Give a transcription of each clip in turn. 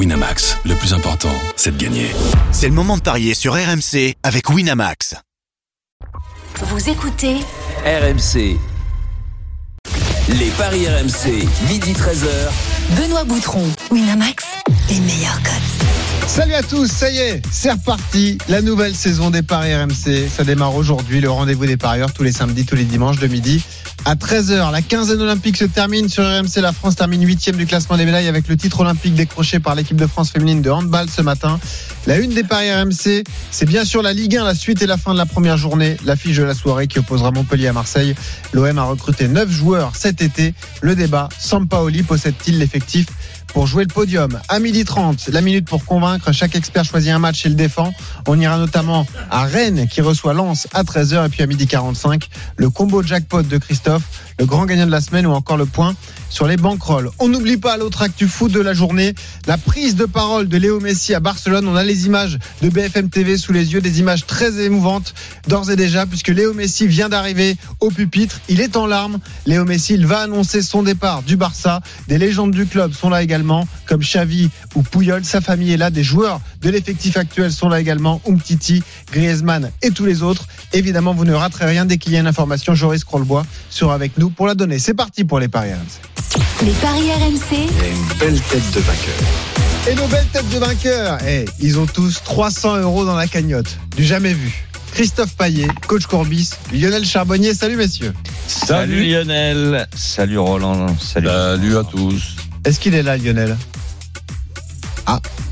Winamax, le plus important, c'est de gagner. C'est le moment de parier sur RMC avec Winamax. Vous écoutez RMC. Les paris RMC, midi 13h. Benoît Boutron, Winamax, les meilleurs codes. Salut à tous, ça y est, c'est reparti. La nouvelle saison des Paris RMC. Ça démarre aujourd'hui, le rendez-vous des parieurs tous les samedis, tous les dimanches de midi à 13h. La quinzaine olympique se termine sur RMC. La France termine huitième du classement des médailles avec le titre olympique décroché par l'équipe de France féminine de handball ce matin. La une des paris RMC, c'est bien sûr la Ligue 1, la suite et la fin de la première journée. L'affiche de la soirée qui opposera Montpellier à Marseille. L'OM a recruté 9 joueurs cet été. Le débat, Sampaoli possède-t-il l'effectif pour jouer le podium. À midi 30, la minute pour convaincre. Chaque expert choisit un match et le défend. On ira notamment à Rennes qui reçoit Lens à 13h et puis à midi 45, le combo jackpot de Christophe, le grand gagnant de la semaine ou encore le point sur les banquerolles. On n'oublie pas l'autre actu foot de la journée, la prise de parole de Léo Messi à Barcelone. On a les images de BFM TV sous les yeux, des images très émouvantes d'ores et déjà, puisque Léo Messi vient d'arriver au pupitre. Il est en larmes. Léo Messi, il va annoncer son départ du Barça. Des légendes du club sont là également, comme Xavi ou Puyol. Sa famille est là. Des joueurs de l'effectif actuel sont là également. Umtiti, Griezmann et tous les autres. Évidemment, vous ne raterez rien dès qu'il y a une information. Joris Krollbois sera avec nous pour la donner. C'est parti pour les paris Les paris RMC. une belle tête de vainqueur. Et nos belles têtes de vainqueurs, eh, ils ont tous 300 euros dans la cagnotte. Du jamais vu. Christophe Paillet, coach Courbis, Lionel Charbonnier, salut messieurs. Salut Lionel, salut Roland, salut. Salut à tous. Est-ce qu'il est là Lionel?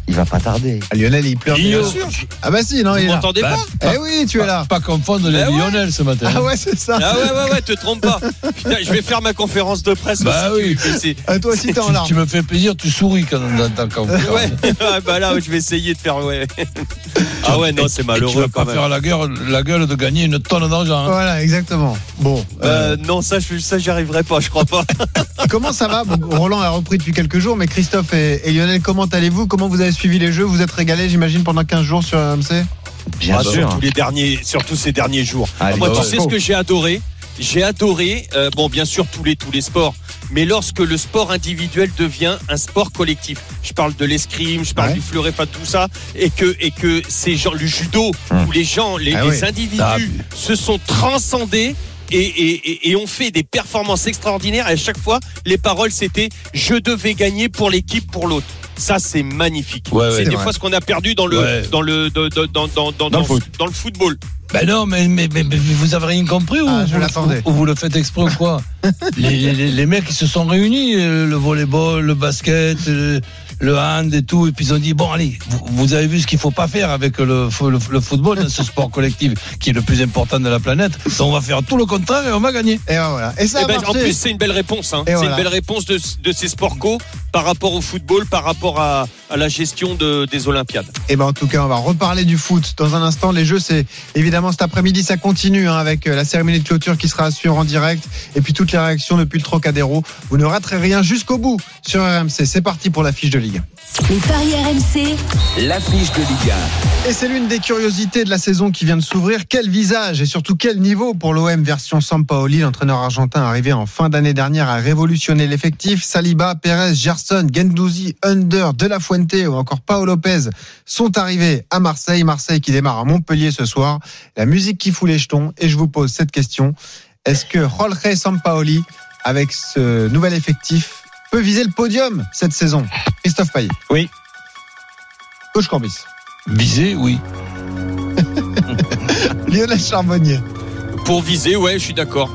Il va pas tarder. ah, Lionel il pleure. Bien sûr. Ah bah si, non, il est là. m'entendez Bah, pas Eh oui, tu es là. Pas confondre les Bah ouais. Lionel ce matin. Ah ouais, c'est ça. Ah ouais, ouais, ouais, te trompe pas. Putain, je vais faire ma conférence de presse Bah aussi. oui. tu-. Ah, toi aussi t'es en tu, larmes. tu me fais plaisir, tu souris quand on t'entend quand Ouais, ouais, bah là, je vais essayer de faire. Ouais. Ah ouais, non, c'est Tu malheureux vas quand pas même. faire la gueule, la gueule de gagner une tonne d'argent. hein. Voilà, exactement. Bon, euh, Euh, non, ça, je- ça, j'y arriverai pas, je crois pas. comment ça va? Bon, Roland a repris depuis quelques jours, mais Christophe et, et Lionel, comment allez-vous? Comment vous avez suivi les jeux Vous êtes régalés, j'imagine, pendant 15 jours sur RMC Bien Ah, sûr. Surtout les derniers, surtout ces derniers jours. Allez, Moi, tu sais ce que j'ai adoré? J'ai adoré, euh, bon, bien sûr, tous les, tous les sports, mais lorsque le sport individuel devient un sport collectif. Je parle de l'escrime, je parle Ouais. du fleuret, enfin tout ça, et que, et que ces gens, le judo, Hum. où les gens, les, Ah les oui. individus Ah. se sont transcendés. Et, et, et, et ont fait des performances extraordinaires. Et à chaque fois, les paroles, c'était je devais gagner pour l'équipe, pour l'autre. Ça, c'est magnifique. Ouais, c'est des vrai. fois ce qu'on a perdu dans le, Ouais. dans le, dans, dans, dans, dans, dans, Dans le foot. dans le football. Ben non, mais, mais, mais- mais vous avez rien compris ou, Ah, je vous, l'attendais. ou vous le faites exprès ou quoi les, les, les mecs ils se sont réunis, euh, le volleyball, le basket, le, le hand et tout, et puis ils ont dit bon allez, vous, vous avez vu ce qu'il faut pas faire avec le, le, le football, ce sport collectif qui est le plus important de la planète. Donc on va faire tout le contraire et on va gagner. Et ben voilà. Et ça Eh a ben, en plus, c'est une belle réponse. Hein. C'est voilà. une belle réponse de, de ces sports co par rapport au football, par rapport à, à la gestion de, des Olympiades. Et ben en tout cas, on va reparler du foot dans un instant. Les jeux, c'est évidemment cet après-midi, ça continue hein, avec euh, la cérémonie de clôture qui sera assurée en direct et puis toutes les réactions depuis le Trocadéro. Vous ne raterez rien jusqu'au bout sur RMC. C'est parti pour la fiche de Ligue. Les paris RMC. L'affiche de Liga. Et c'est l'une des curiosités de la saison qui vient de s'ouvrir. Quel visage et surtout quel niveau pour l'OM version Sampaoli, l'entraîneur argentin arrivé en fin d'année dernière à révolutionner l'effectif. Saliba, Perez, Gerson, Gendouzi, Under, De La Fuente ou encore Paolo Lopez sont arrivés à Marseille. Marseille qui démarre à Montpellier ce soir. La musique qui fout les jetons. Et je vous pose cette question. Est-ce que Jorge Sampaoli, avec ce nouvel effectif, peut viser le podium cette saison Christophe Payet. Oui. Coach Corbis. Viser, oui. Lionel Charbonnier. Pour viser, ouais, je suis d'accord.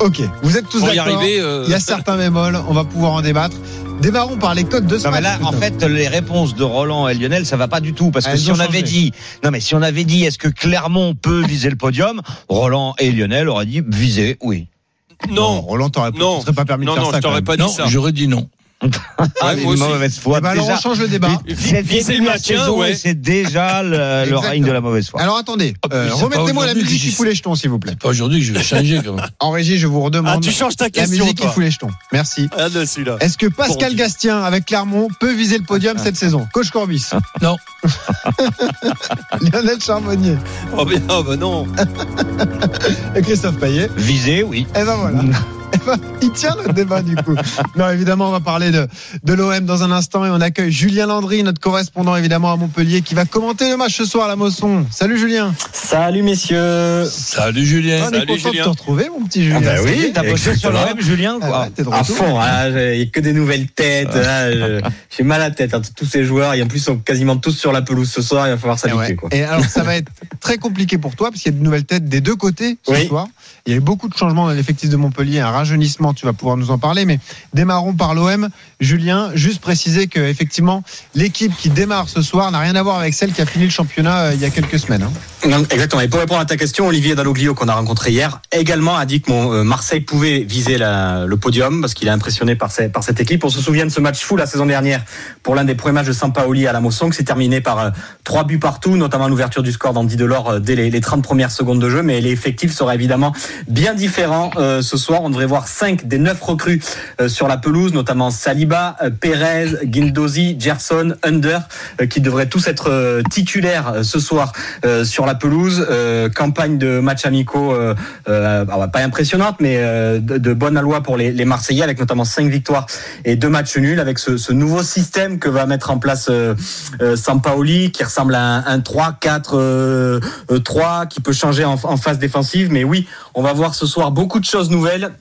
Ok, vous êtes tous Pour y d'accord. arriver, euh, Il y a certains bémols, on va pouvoir en débattre. Démarrons par les codes de ce Non mais là, en fait, les réponses de Roland et Lionel, ça va pas du tout parce que Elles si on avait dit, non mais si on avait dit, est-ce que Clermont peut viser le podium, Roland et Lionel auraient dit viser, oui. Non, Roland, t'aurais tu non, serais pas permis non, de faire non, ça. je t'aurais quand pas dit Non, ça. j'aurais dit non. Ah, une aussi. mauvaise foi. Eh ben alors on change le débat. c'est le la maintien, ouais. c'est déjà le, le règne de la mauvaise foi. Alors attendez, Ah, euh, remettez-moi la musique que qui fout les jetons, s'il vous plaît. Pas aujourd'hui que je vais changer quand même. En régie, je vous redemande Ah, tu changes ta la question, musique qui toi. fout les jetons. Merci. Ah. Est-ce que Pascal Bon, Gastien avec Clermont peut viser le podium cette saison? Coach Corbis. Non. Lionel Charbonnier Oh, bien, ah, bah non. et Christophe Payet. Viser, oui. Et ben voilà. Eh ben, il tient notre débat du coup. Non, évidemment, on va parler de, de l'OM dans un instant et on accueille Julien Landry, notre correspondant évidemment à Montpellier, qui va commenter le match ce soir à la Mosson. Salut Julien. Salut messieurs. Salut Julien. on est Salut, content Julien. de te retrouver, mon petit Julien. Ah bah oui. T'as bossé sur l'OM, Julien, Ah quoi. ouais, t'es de À fond, hein, j'ai- il n'y a que des nouvelles têtes. hein, J'ai mal à la tête, hein, tous ces joueurs. Et en plus, ils sont quasiment tous sur la pelouse ce soir. Il va falloir Et, s'habituer. ouais. quoi. Et alors, ça va être très compliqué pour toi parce qu'il y a de nouvelles têtes des deux côtés ce Oui. soir. Il y a eu beaucoup de changements dans l'effectif de Montpellier, un rajeunissement, tu vas pouvoir nous en parler. Mais démarrons par l'OM. Julien, juste préciser que effectivement, l'équipe qui démarre ce soir n'a rien à voir avec celle qui a fini le championnat euh, il y a quelques semaines. hein. Exactement. Et pour répondre à ta question, Olivier Dalloglio, qu'on a rencontré hier, également a dit que euh, Marseille pouvait viser le podium parce qu'il est impressionné par, cette équipe. On se souvient de ce match fou la saison dernière pour l'un des premiers matchs de Sampaoli à la Mosson, qui s'est terminé par euh, trois buts partout, notamment l'ouverture du score d'Andy Delors dès les, les 30 premières secondes de jeu. Mais l'effectif sera évidemment bien différent ce soir. On devrait voir cinq des neuf recrues euh, sur la pelouse, notamment Saliba, euh, Perez, Guindosi, Gerson, Under, euh, qui devraient tous être titulaires ce soir sur la pelouse. Campagne de matchs amicaux, alors, pas impressionnante, mais de, bonne aloi pour les, Marseillais, avec notamment cinq victoires et deux matchs nuls, avec ce, nouveau système que va mettre en place Sampaoli, qui ressemble à un, un 3-4-3, euh, euh, 3, qui peut changer en phase défensive. Mais oui, on va voir ce soir beaucoup de choses nouvelles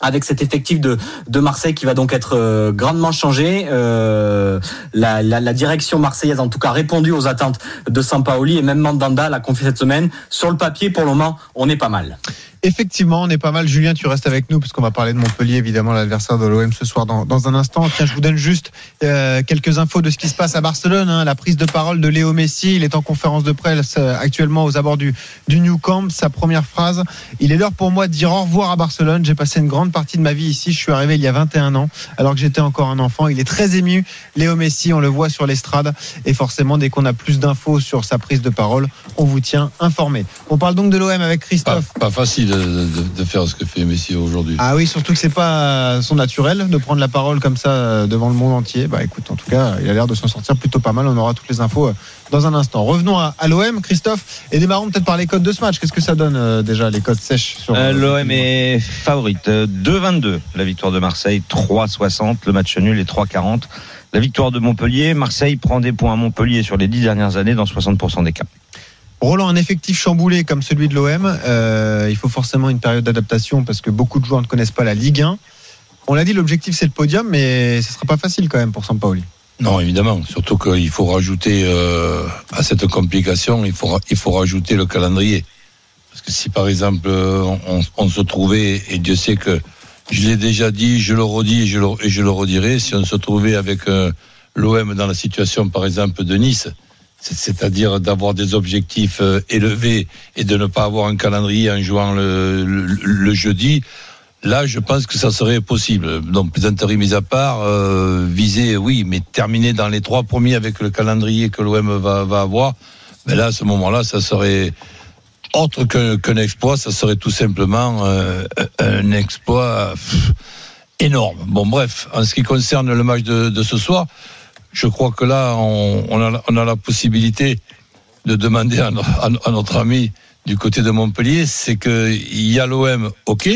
avec cet effectif de, de Marseille qui va donc être euh, grandement changé. Euh, la, direction marseillaise, en tout cas, a répondu aux attentes de Sampaoli et même Mandanda l'a confié cette semaine. Sur le papier, pour le moment, on est pas mal. Effectivement, on est pas mal. Julien, tu restes avec nous parce qu'on va parler de Montpellier, évidemment, l'adversaire de l'OM ce soir dans, dans un instant. Tiens, je vous donne juste euh, quelques infos de ce qui se passe à Barcelone. hein. La prise de parole de Léo Messi. Il est en conférence de presse euh, actuellement aux abords du, du New Camp. Sa première phrase Il est l'heure pour moi de dire au revoir à Barcelone. J'ai passé une grande partie de ma vie ici. Je suis arrivé il y a 21 ans, alors que j'étais encore un enfant. Il est très ému. Léo Messi, on le voit sur l'estrade. Et forcément, dès qu'on a plus d'infos sur sa prise de parole, on vous tient informé. On parle donc de l'OM avec Christophe. pas facile de, de- de faire ce que fait Messi aujourd'hui. Ah oui, surtout que c'est pas son naturel de prendre la parole comme ça euh, devant le monde entier. Bah écoute, en tout cas, il a l'air de s'en sortir plutôt pas mal. On aura toutes les infos euh, dans un instant. Revenons à, à l'OM, Christophe, et démarrons peut-être par les codes de ce match. Qu'est-ce que ça donne euh, déjà les codes sèches sur Euh, L'OM est favorite. Euh, 2-22 la victoire de Marseille, 3-60 le match nul et 3-40 la victoire de Montpellier. Marseille prend des points à Montpellier sur les 10 dernières années dans 60% des cas. Roland, un effectif chamboulé comme celui de l'OM, euh, il faut forcément une période d'adaptation parce que beaucoup de joueurs ne connaissent pas la Ligue 1. On l'a dit, l'objectif c'est le podium, mais ce sera pas facile quand même pour Sampaoli. Non, évidemment. Surtout qu'il faut rajouter euh, à cette complication, il faut, il faut rajouter le calendrier. Parce que si par exemple euh, on, se trouvait, et Dieu sait que je l'ai déjà dit, je le redis et je le, je le redirai, si on se trouvait avec l'OM dans la situation par exemple de Nice, c'est-à-dire d'avoir des objectifs euh, élevés et de ne pas avoir un calendrier en jouant le, jeudi, Là, je pense que ça serait possible. Donc, plaisanterie mise à part, euh, viser, oui, mais terminer dans les trois premiers avec le calendrier que l'OM va, avoir, mais là, à ce moment-là, ça serait autre qu'un exploit, ça serait tout simplement euh, un exploit énorme. Bon, bref, en ce qui concerne le match de ce soir, je crois que là, on, a, la possibilité de demander à, à notre ami du côté de Montpellier, c'est qu'il y a l'OM, ok,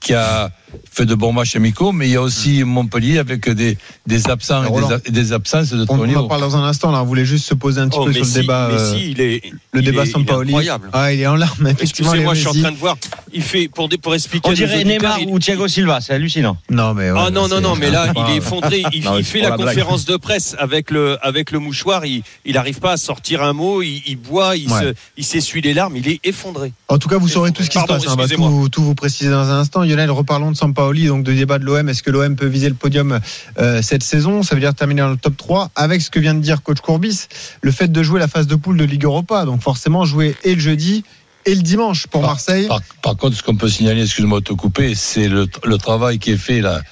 qui a fait de bons matchs amicaux, mais il y a aussi Montpellier avec des, des absents et Roland. des, et des absences de On, on en parle dans un instant. Là, on voulait juste se poser un petit Oh, peu sur le débat. euh, Messi, il est, le il débat est- il est Sampaoli. incroyable. Ah, il est en larmes, effectivement. Excusez-moi, Léo je suis en train de voir. Il fait pour, expliquer. On dirait Neymar il- ou Thiago Silva, c'est hallucinant. Non, mais ouais, Ah non, non, non, mais là, il est effondré. Il, Non, il c'est fait la conférence de presse avec le, avec le mouchoir. Il il n'arrive pas à sortir un mot. Il, il boit, il s'essuie les larmes. Il est effondré. En tout cas, vous saurez tout ce qui se passe. hein. On va tout vous préciser dans un instant. Lionel, reparlons de Sampaoli, donc de débat de l'OM. Est-ce que l'OM peut viser le podium euh, cette saison? Ça veut dire terminer dans le top 3 avec ce que vient de dire coach Courbis, le fait de jouer la phase de poule de Ligue Europa. Donc forcément, jouer et le jeudi et le dimanche pour Par- Marseille. Par, par contre, ce qu'on peut signaler, excuse-moi de te couper, c'est le, le travail qui est fait là,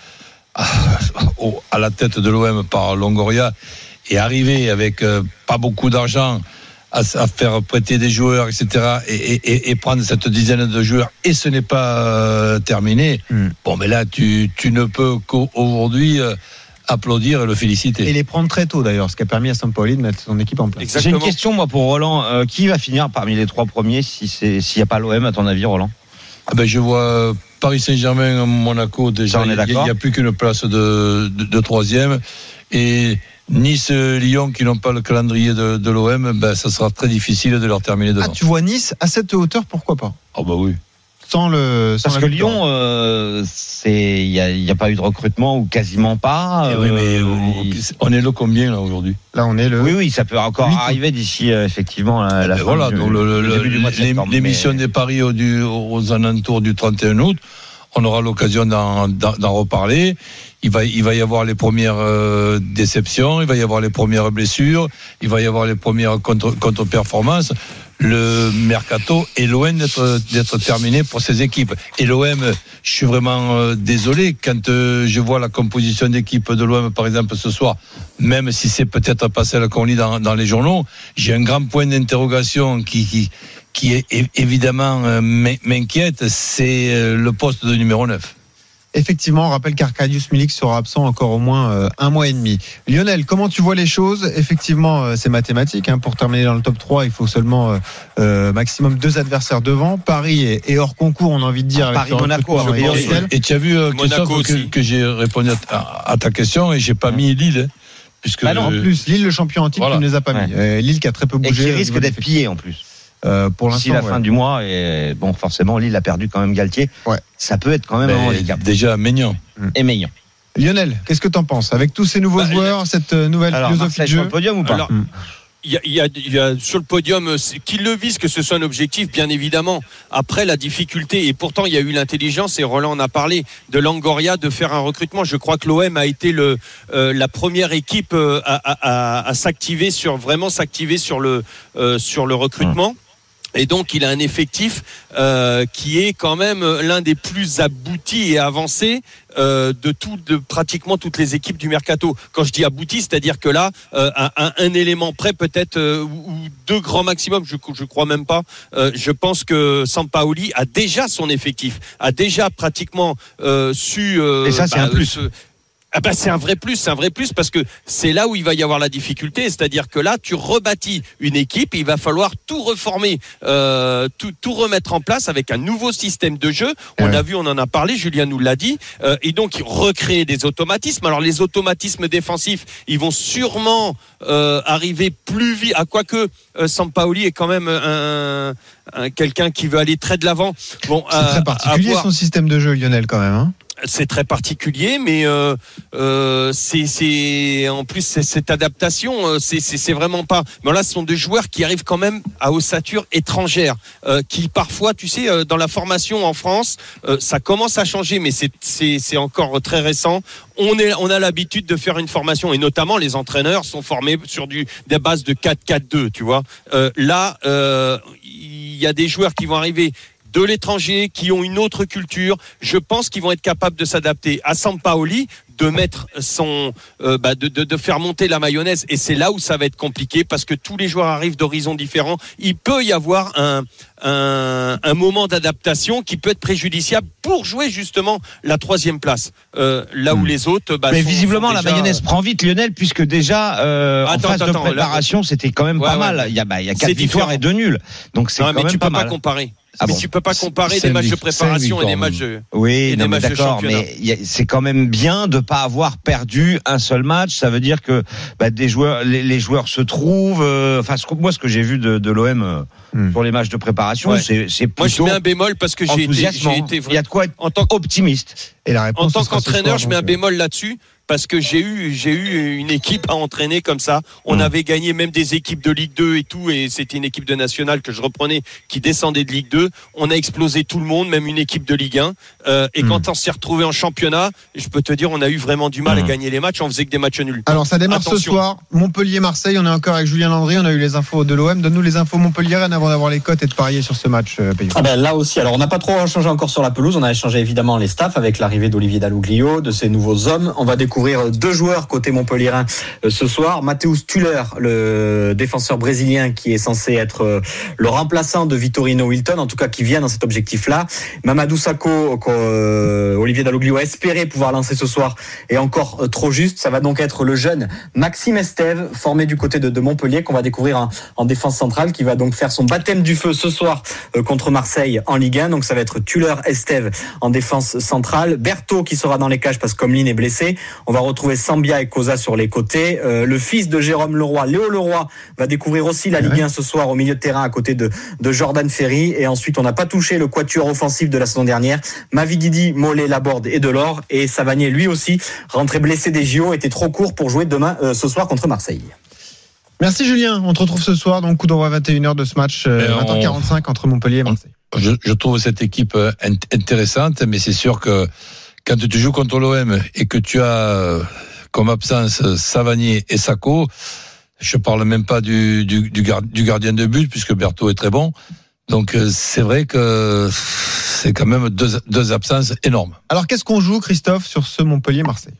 à la tête de l'OM par Longoria et arriver avec euh, pas beaucoup d'argent à, faire prêter des joueurs, etc. Et, et- et- et prendre cette dizaine de joueurs et ce n'est pas euh, terminé. Hmm. Bon, mais là, tu, tu ne peux qu'aujourd'hui euh, applaudir et le féliciter. Et les prendre très tôt d'ailleurs, ce qui a permis à Sampaoli de mettre son équipe en place. J'ai une question, moi, pour Roland. Euh, qui va finir parmi les trois premiers si c'est- s'il n'y a pas l'OM, à ton avis, Roland? Ah ben, je vois Paris Saint-Germain, Monaco, déjà, Ça, on est il n'y a, d'accord. il y a plus qu'une place de, de, de troisième. Et Nice, Lyon, qui n'ont pas le calendrier de, de l'OM, ben, ça sera très difficile de leur terminer Ah, devant. tu vois Nice à cette hauteur, pourquoi pas? Ah bah oui. Sans le. sans Parce que victoire. Lyon, euh, c'est il y a, il y a pas eu de recrutement ou quasiment pas. Eh oui, mais euh, euh, il- on est le combien là aujourd'hui? Là, on est le. oui, oui, ça peut encore arriver d'ici euh, effectivement la, la Ben fin voilà, du, donc le- le le- début du mois de septembre. l'émission mais- des paris au- du- aux alentours du 31 août, on aura l'occasion d'en reparler. Il va, il va y avoir les premières euh, déceptions, il va y avoir les premières blessures, il va y avoir les premières contre- contre-performances. Le mercato est loin d'être d'être terminé pour ces équipes. Et l'OM, je suis vraiment euh, désolé quand euh, je vois la composition d'équipe de l'OM, par exemple, ce soir, même si c'est peut-être pas celle qu'on lit dans, dans les journaux, j'ai un grand point d'interrogation qui, qui, qui évidemment euh, m'in- m'inquiète, c'est euh, le poste de numéro 9. Effectivement, on rappelle qu'Arcadius Milik sera absent encore au moins euh, un mois et demi. Lionel, comment tu vois les choses? Effectivement, c'est mathématique. hein. Pour terminer dans le top 3, il faut seulement euh, maximum deux adversaires devant. Paris est, hors concours, on a envie de dire. avec Paris, Monaco. Et tu as vu, euh, Monaco que, j'ai répondu à, ta question et j'ai pas mis Lille. hein, puisque Bah non, En plus, Lille, le champion en titre, Voilà. tu ne les as pas mis. Lille qui a très peu Et bougé. qui au risque d'être pillé en plus. Euh, pour l'instant. la ouais. fin du mois, et bon, forcément, Lille a perdu quand même Galtier. Ouais. Ça peut être quand même un handicap. déjà Maignan. Et Meillan. Lionel, qu'est-ce que tu en penses Avec tous ces nouveaux Bah, joueurs, cette euh, nouvelle Alors, philosophie de Marseille sur jeu le podium ou pas Alors, il y a, il y a- il y a sur le podium, qu'il le vise, que ce soit un objectif, bien évidemment. Après, la difficulté, et pourtant, il y a eu l'intelligence, et Roland en a parlé, de Langoria de faire un recrutement. Je crois que l'OM a été le, euh, la première équipe euh, à, à- à- à s'activer sur, vraiment s'activer sur le, euh, sur le recrutement. Et donc, il a un effectif euh, qui est quand même l'un des plus aboutis et avancés euh, de, tout, de pratiquement toutes les équipes du mercato. Quand je dis abouti, c'est-à-dire que là, euh, un, un- un élément près, peut-être euh, ou ou deux grands maximum, je je crois même pas. Euh, je pense que Sampaoli a déjà son effectif, a déjà pratiquement euh, su. euh, Et ça, c'est un plus. Ah bah c'est un vrai plus, c'est un vrai plus parce que c'est là où il va y avoir la difficulté, c'est-à-dire que là tu rebâtis une équipe, il va falloir tout reformer, euh, tout, tout remettre en place avec un nouveau système de jeu. On Ouais. a vu, on en a parlé, Julien nous l'a dit, euh, et donc recréer des automatismes. Alors les automatismes défensifs, ils vont sûrement euh, arriver plus vite. À quoi que euh, Sampaoli est quand même un, un- quelqu'un qui veut aller très de l'avant. Bon, C'est très particulier son système de jeu, Lionel, quand même. hein. C'est très particulier, mais euh, euh, c'est en plus cette adaptation, euh, c'est vraiment pas. Mais là, ce sont des joueurs qui arrivent quand même à ossature étrangère, qui parfois, tu sais, dans la formation en France, ça commence à changer, mais c'est encore très récent. On est on a l'habitude de faire une formation et notamment les entraîneurs sont formés sur des bases de 4-4-2, tu vois. Là, il y a des joueurs qui vont arriver de l'étranger, qui ont une autre culture. Je pense qu'ils vont être capables de s'adapter à Sampaoli, de mettre son, euh, bah, de, de, de faire monter la mayonnaise. Et c'est là où ça va être compliqué parce que tous les joueurs arrivent d'horizons différents. Il peut y avoir un, un, un moment d'adaptation qui peut être préjudiciable pour jouer justement la troisième place. Euh, là où les autres, bah, Mais sont- visiblement, sont la mayonnaise prend vite, Lionel, puisque déjà, euh, en Attends, phase de là- préparation, c'était quand même Ouais, pas ouais. mal. Il y a, bah, il y a quatre victoires différent. et deux nuls. Donc c'est quand mais même tu pas peux pas mal. comparer. Ah mais bon. tu peux pas comparer des matchs de préparation et des matchs de. Oui, des non, mais matchs de championnat. c'est quand même bien de pas avoir perdu un seul match. Ça veut dire que bah, des joueurs, les, les joueurs se trouvent. euh, Enfin, ce que- moi, ce que j'ai vu de, de l'OM euh, Hmm. sur les matchs de préparation, Ouais. c'est c'est Moi, je plutôt mets un bémol parce que j'ai été, été Il y a de quoi être en tant optimiste. Et la En réponse, tant sera ce qu'entraîneur, je mets un euh, bémol là-dessus parce que j'ai eu, j'ai eu une équipe à entraîner comme ça. On Mm. avait gagné même des équipes de Ligue 2 et tout, et c'était une équipe de nationale que je reprenais qui descendait de Ligue 2. On a explosé tout le monde, même une équipe de Ligue 1. Euh, et Mm. quand on s'est retrouvé en championnat, je peux te dire, on a eu vraiment du mal à Mm. gagner les matchs. On faisait que des matchs nuls. Alors ça démarre ce soir, Montpellier-Marseille, on est encore avec Julien Landry, on a eu les infos de l'OM, donne-nous les infos Montpellier avant d'avoir les cotes et de parier sur ce match, euh. Ah ben là aussi, alors on n'a pas trop changé encore sur la pelouse, on a échangé évidemment les staffs avec l'arrivée d'Olivier Dalloglio, de ces nouveaux hommes. On va découvrir découvrir deux joueurs côté Montpellierin euh, ce soir. Mathéus Tuller, le défenseur brésilien qui est censé être euh, le remplaçant de Vittorino Wilton, en tout cas qui vient dans cet objectif-là. Mamadou Sakho, euh, Olivier Dalloglio a espéré pouvoir lancer ce soir, est encore trop juste. Ça va donc être le jeune Maxime Estève, formé du côté de, Montpellier, qu'on va découvrir en, en défense centrale, qui va donc faire son baptême du feu ce soir contre Marseille en Ligue 1. Donc ça va être Tuller, Estève en défense centrale. Berthaud qui sera dans les cages parce que Comlin est blessé. On va retrouver Sambia et Cosa sur les côtés. Euh, le fils de Jérôme Leroy, Léo Leroy, va découvrir aussi la Ligue 1 ce soir au milieu de terrain à côté de, de Jordan Ferry. Et ensuite, on n'a pas touché le quatuor offensif de la saison dernière. Mavididi, Mollet, Laborde et Delors. Et Savanier, lui aussi, rentré blessé des JO, était trop court pour jouer demain, euh, ce soir contre Marseille. Merci Julien. On te retrouve ce soir, donc coup d'envoi 21h de ce match, euh, Et on- 20h45 entre Montpellier et Marseille. je, je trouve cette équipe euh, int- intéressante, mais c'est sûr que quand tu joues contre l'OM et que tu as euh, comme absence euh, Savanier et Sacco, je parle même pas du, du, du, gar- du gardien de but puisque Berthaud est très bon. Donc euh, c'est vrai que c'est quand même deux, deux absences énormes. Alors qu'est-ce qu'on joue, Christophe, sur ce Montpellier-Marseille?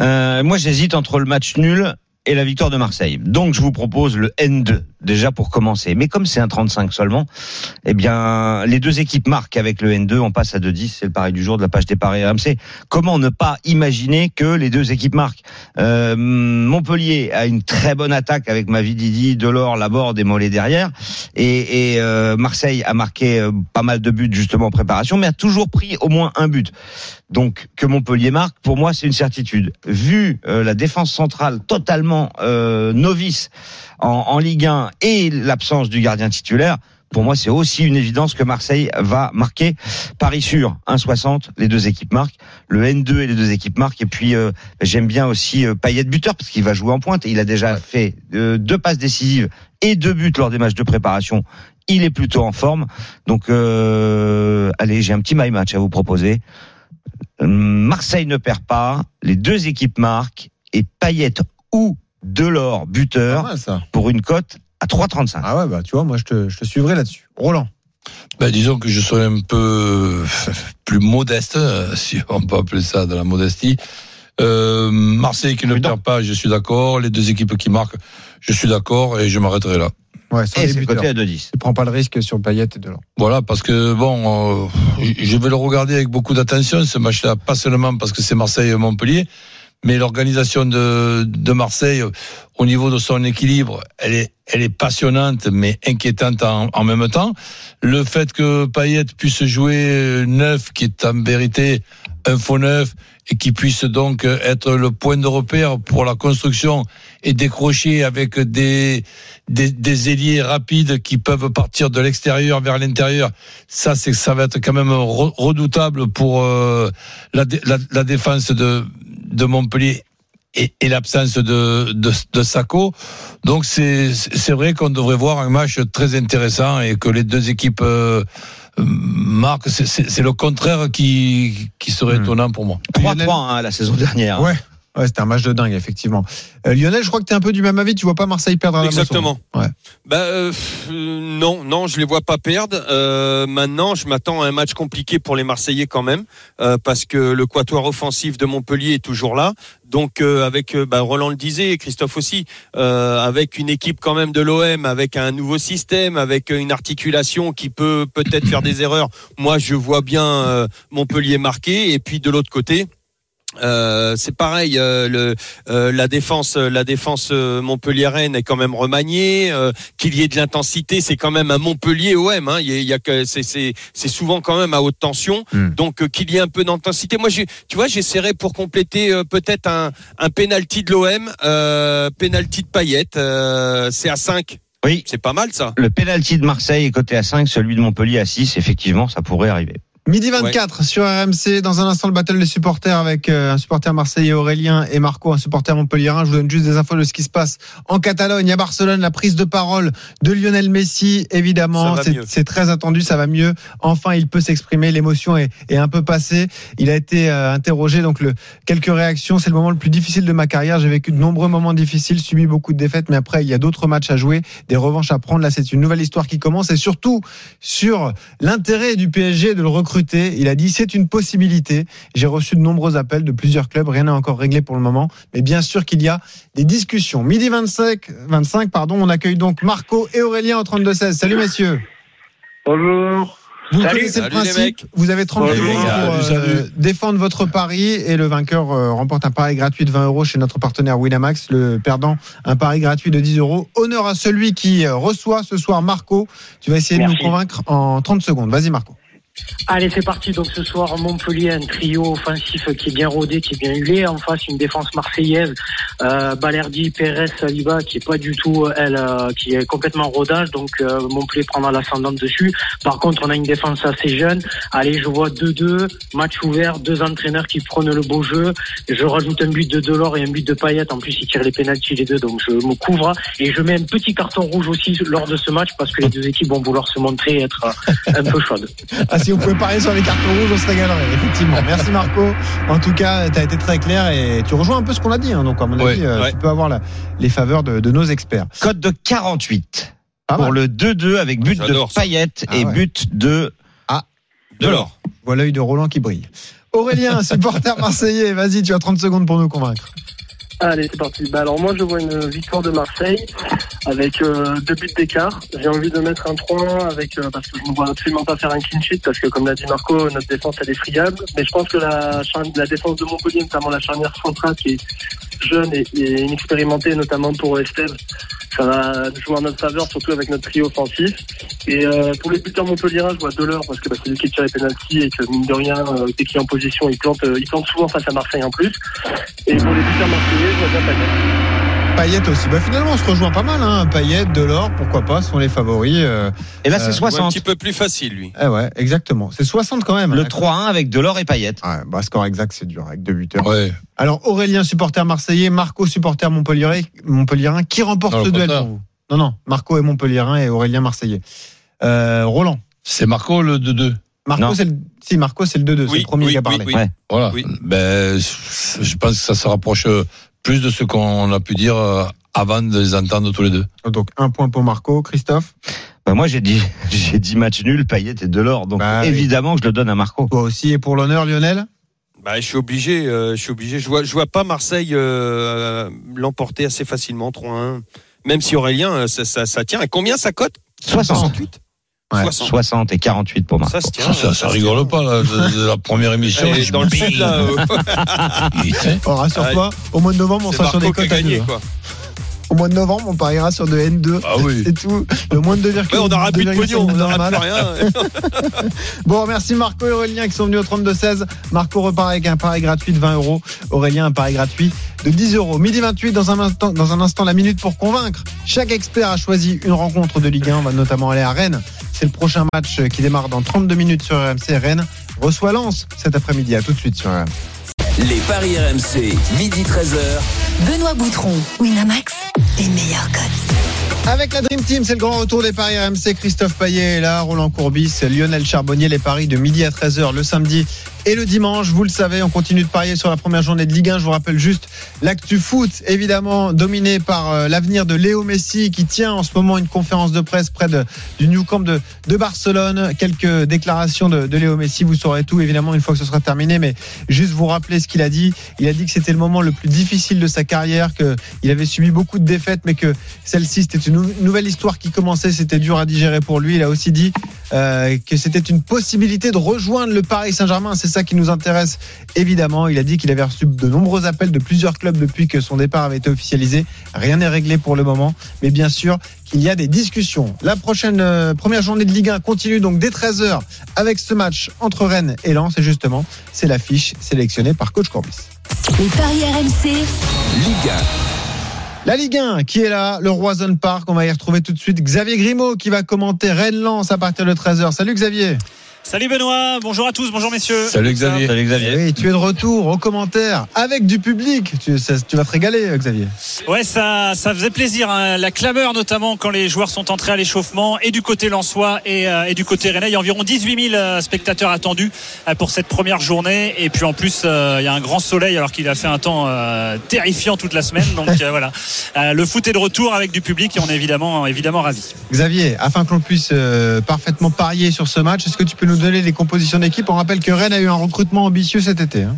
Euh, moi, j'hésite entre le match nul et la victoire de Marseille. Donc, je vous propose le N2 déjà pour commencer. Mais comme c'est un 35 seulement, eh bien, les deux équipes marquent avec le N2. On passe à 2-10. C'est le pari du jour de la page des paris RMC. Comment ne pas imaginer que les deux équipes marquent? Euh, Montpellier a une très bonne attaque avec Mavididi, Delors, Laborde et Mollet derrière. Et, et euh, Marseille a marqué euh, pas mal de buts justement en préparation, mais a toujours pris au moins un but. Donc que Montpellier marque, pour moi, c'est une certitude. Vu euh, la défense centrale totalement euh, novice en, en Ligue 1 et l'absence du gardien titulaire, pour moi, c'est aussi une évidence que Marseille va marquer. Paris sûr, 1,60, les deux équipes marquent. Le N2 et les deux équipes marquent. Et puis, euh, j'aime bien aussi euh, Payet buteur, parce qu'il va jouer en pointe. Il a déjà fait euh, deux passes décisives et deux buts lors des matchs de préparation. Il est plutôt en forme. Donc, euh, allez, j'ai un petit my match à vous proposer. Marseille ne perd pas, les deux équipes marquent et Payet ou Delors buteur mal, ça. pour une cote à 3,35. Ah ouais, bah tu vois, moi je te, je te suivrai là-dessus. Roland. Ben, disons que je serais un peu plus modeste, euh, si on peut appeler ça de la modestie. Euh, Marseille qui ne perd pas, je suis d'accord. Les deux équipes qui marquent, je suis d'accord et je m'arrêterai là. Ouais, Et c'est coté à 2,10. Tu prends pas le risque sur Payet et Delors. Voilà, parce que bon, euh, je vais le regarder avec beaucoup d'attention ce match-là, pas seulement parce que c'est Marseille et Montpellier, mais l'organisation de, de Marseille au niveau de son équilibre, elle est, elle est passionnante mais inquiétante en, en même temps. Le fait que Payet puisse jouer neuf, qui est en vérité un faux neuf, et qui puisse donc être le point de repère pour la construction et décrocher avec des, des, des ailiers rapides qui peuvent partir de l'extérieur vers l'intérieur. Ça, c'est ça va être quand même re- redoutable pour euh, la, la, la défense de, de Montpellier et, et l'absence de, de, de Sacco. Donc c'est c'est vrai qu'on devrait voir un match très intéressant et que les deux équipes euh, marquent. C'est- C'est c'est le contraire qui, qui serait Hmm. étonnant pour moi. 3-3 hein, la saison dernière. Ouais. Ouais, c'était un match de dingue, effectivement. Euh, Lionel, je crois que tu es un peu du même avis. Tu vois pas Marseille perdre à la. Exactement. Ouais. Bah, euh, euh, non, non, je les vois pas perdre. Euh, maintenant, je m'attends à un match compliqué pour les Marseillais quand même, parce que le quatuor offensif de Montpellier est toujours là. Donc, euh, avec, bah, Roland le disait, et Christophe aussi, euh, avec une équipe quand même de l'OM, avec un nouveau système, avec une articulation qui peut peut-être faire des erreurs. Moi, je vois bien euh, Montpellier marquer, et puis de l'autre côté. Euh, c'est pareil, euh, le, euh, la défense, la défense euh, montpelliéraine est quand même remaniée. euh, Qu'il y ait de l'intensité, c'est quand même un Montpellier OM. Hein, il y a, que c'est souvent quand même à haute tension. Hmm. Donc euh, qu'il y ait un peu d'intensité. Moi, tu vois, j'essaierai pour compléter euh, peut-être un un penalty de l'OM, euh, penalty de Payet. Euh, c'est à 5 Oui. C'est pas mal ça. Le penalty de Marseille est coté à 5, celui de Montpellier à 6. Effectivement, ça pourrait arriver. Midi 24 sur RMC. Dans un instant, le battle des supporters avec euh, un supporter marseillais Aurélien et Marco, un supporter montpelliérain. Je vous donne juste des infos de ce qui se passe en Catalogne, à Barcelone. La prise de parole de Lionel Messi, évidemment, c'est très attendu, ça va mieux. Enfin, il peut s'exprimer. L'émotion est, est un peu passée. Il a été euh, interrogé. Donc, le, quelques réactions. C'est le moment le plus difficile de ma carrière. J'ai vécu de nombreux moments difficiles, subi beaucoup de défaites, mais après, il y a d'autres matchs à jouer, des revanches à prendre. Là, c'est une nouvelle histoire qui commence et surtout sur l'intérêt du PSG de le recruter recruter. Il a dit c'est une possibilité. J'ai reçu de nombreux appels de plusieurs clubs. Rien n'est encore réglé pour le moment, mais bien sûr qu'il y a des discussions. Midi 25, 25 pardon. On accueille donc Marco et Aurélien au 32 16. Salut messieurs. Bonjour. Vous Salut. connaissez le Salut, principe. Vous avez 30 Salut, secondes les gars. pour euh, défendre votre pari et le vainqueur euh, remporte un pari gratuit de 20 euros chez notre partenaire Winamax. Le perdant, un pari gratuit de 10 euros. Honneur à celui qui euh, reçoit ce soir Marco. Tu vas essayer de nous convaincre en 30 secondes. Vas-y Marco. Allez, c'est parti. Donc ce soir, Montpellier, un trio offensif qui est bien rodé, qui est bien huilé. En face, une défense marseillaise, euh, Balerdi, Pérez, Saliba, qui est pas du tout, elle, euh, qui est complètement rodage. Donc euh, Montpellier prendra l'ascendant dessus. Par contre, on a une défense assez jeune. Allez, je vois 2-2, match ouvert, deux entraîneurs qui prônent le beau jeu. Je rajoute un but de Delors et un but de Payet. En plus, ils tirent les pénaltys les deux, donc je me couvre. Et je mets un petit carton rouge aussi lors de ce match parce que les deux équipes vont vouloir se montrer et être euh, un peu chaudes. Ah, si vous pouvez parier sur les cartons rouges, on se régalerait, effectivement. Merci Marco. En tout cas, tu as été très clair et tu rejoins un peu ce qu'on a dit. hein. Donc, à mon Ouais, avis, euh, ouais. tu peux avoir la- les faveurs de, de nos experts. Code de 48 Pas pour mal. le 2-2 avec but de J'adore ça. Payet Ah et ouais. but de De l'or. Voilà l'œil de Roland qui brille. Aurélien, supporter marseillais, vas-y, tu as 30 secondes pour nous convaincre. Allez, c'est parti. Bah alors moi, je vois une victoire de Marseille avec euh, deux buts d'écart. J'ai envie de mettre un 3 avec euh, parce que je ne vois absolument pas faire un clean sheet parce que comme l'a dit Marco, notre défense elle est friable. Mais je pense que la, la défense de Montpellier, notamment la charnière centrale qui est jeune et, et inexpérimentée, notamment pour Estève, ça va jouer en notre faveur, surtout avec notre trio offensif. Et euh, pour les buteurs montpelliérains, je vois Delors parce que bah, c'est lui qui tire les pénaltys et que mine de rien, euh, dès qu'il est en position, il plante, euh, souvent face à Marseille en plus. Et pour les buteurs marseillais, je vois bien Payet. Payet aussi. Bah, finalement, on se rejoint pas mal. Hein. Payet, Delors, pourquoi pas, sont les favoris. euh. et là Euh, c'est un 60 petit peu plus facile, lui. Eh ouais, exactement. C'est 60 quand même. le hein. 3-1 avec Delors et Payet. Ouais, bah, score exact, c'est dur avec deux buteurs. Ouais. Alors, Aurélien, supporter marseillais, Marco, supporter montpelliérain, montpelliérain. Qui remporte Non, le duel pour vous? Non, non, Marco est montpelliérain et Aurélien marseillais. Euh, Roland? C'est Marco le 2-2. Marco, c'est le... Si, Marco, c'est le 2-2. c'est le premier oui, qui a oui, parlé. oui. Ouais. Voilà. Oui. Ben, je pense que ça se rapproche plus de ce qu'on a pu dire euh, avant de les entendre tous les deux. Donc, un point pour Marco. Christophe, Bah, moi j'ai dit j'ai dit match nul Payet et Delors donc Bah, oui. évidemment que je le donne à Marco. toi aussi. Et pour l'honneur, Lionel Bah, je suis obligé. euh, je suis obligé. Je vois, je vois pas Marseille euh, l'emporter assez facilement 3-1. Même si Aurélien, ça, ça, ça tient. À combien ça cote? 60 68 Ouais. 60. 60 et 48 pour Marco. Ça se tient. Ah, ça, rigole pas là, de, de la première émission. Et Je dans le sud, là, euh. Oh, Rassure-toi, au mois de novembre, on sera sur des cotes à gagné, deux, hein. quoi. Au mois de novembre, on pariera sur de N2. Ah oui. C'est tout. Le moins de 2,5. Ouais, on n'aura plus de 2,5 pognon, on n'aura plus rien. Bon, merci Marco et Aurélien qui sont venus au 32-16. Marco repart avec un pari gratuit de 20 euros. Aurélien, un pari gratuit de 10 euros. Midi 28, dans un instant, dans un instant, la minute pour convaincre. Chaque expert a choisi une rencontre de Ligue 1. On va notamment aller à Rennes. C'est le prochain match qui démarre dans 32 minutes sur RMC. Rennes reçoit Lens cet après-midi. À tout de suite sur RMC. Les paris RMC, midi 13h. Benoît Boutron, Winamax, les meilleurs cotes. Avec la Dream Team, c'est le grand retour des paris RMC. Christophe Payet est là, Roland Courbis, Lionel Charbonnier, les paris de midi à 13h le samedi et le dimanche. Vous le savez, on continue de parier sur la première journée de Ligue 1. Je vous rappelle juste l'actu foot, évidemment dominé par euh, l'avenir de Léo Messi qui tient en ce moment une conférence de presse près du New Camp de, de Barcelone. Quelques déclarations de, de Léo Messi, vous saurez tout évidemment une fois que ce sera terminé, mais juste vous rappeler ce qu'il a dit. Il a dit que c'était le moment le plus difficile de sa carrière, qu'il avait subi beaucoup de défaites, mais que celle-ci c'était une nou- nouvelle histoire qui commençait, c'était dur à digérer pour lui. Il a aussi dit euh, que c'était une possibilité de rejoindre le Paris Saint-Germain. C'est ça qui nous intéresse évidemment. Il a dit qu'il avait reçu de nombreux appels de plusieurs clubs depuis que son départ avait été officialisé. Rien n'est réglé pour le moment, mais bien sûr qu'il y a des discussions. La prochaine euh, première journée de Ligue 1 continue donc dès 13h avec ce match entre Rennes et Lens. Et justement, c'est l'affiche sélectionnée par coach Courbis. Les paris RMC, Ligue 1. La Ligue 1 qui est là, le Roison Park. On va y retrouver tout de suite Xavier Grimaud qui va commenter Rennes-Lens à partir de 13h. Salut Xavier. Salut Benoît, bonjour à tous, bonjour messieurs. Salut Xavier. Salut Xavier. Oui, tu es de retour au commentaire avec du public. Tu, ça- tu vas te régaler, Xavier. Ouais, ça, ça faisait plaisir. hein. La clameur, notamment quand les joueurs sont entrés à l'échauffement, et du côté Lensois et, euh, et du côté Rennais. Il y a environ 18 000 euh, spectateurs attendus euh, pour cette première journée. Et puis en plus, euh, il y a un grand soleil alors qu'il a fait un temps euh, terrifiant toute la semaine. Donc euh, voilà, Euh, le foot est de retour avec du public et on est évidemment, évidemment ravis. Xavier, afin que l'on puisse euh, parfaitement parier sur ce match, est-ce que tu peux nous donner les compositions d'équipe. On rappelle que Rennes a eu un recrutement ambitieux cet été. hein.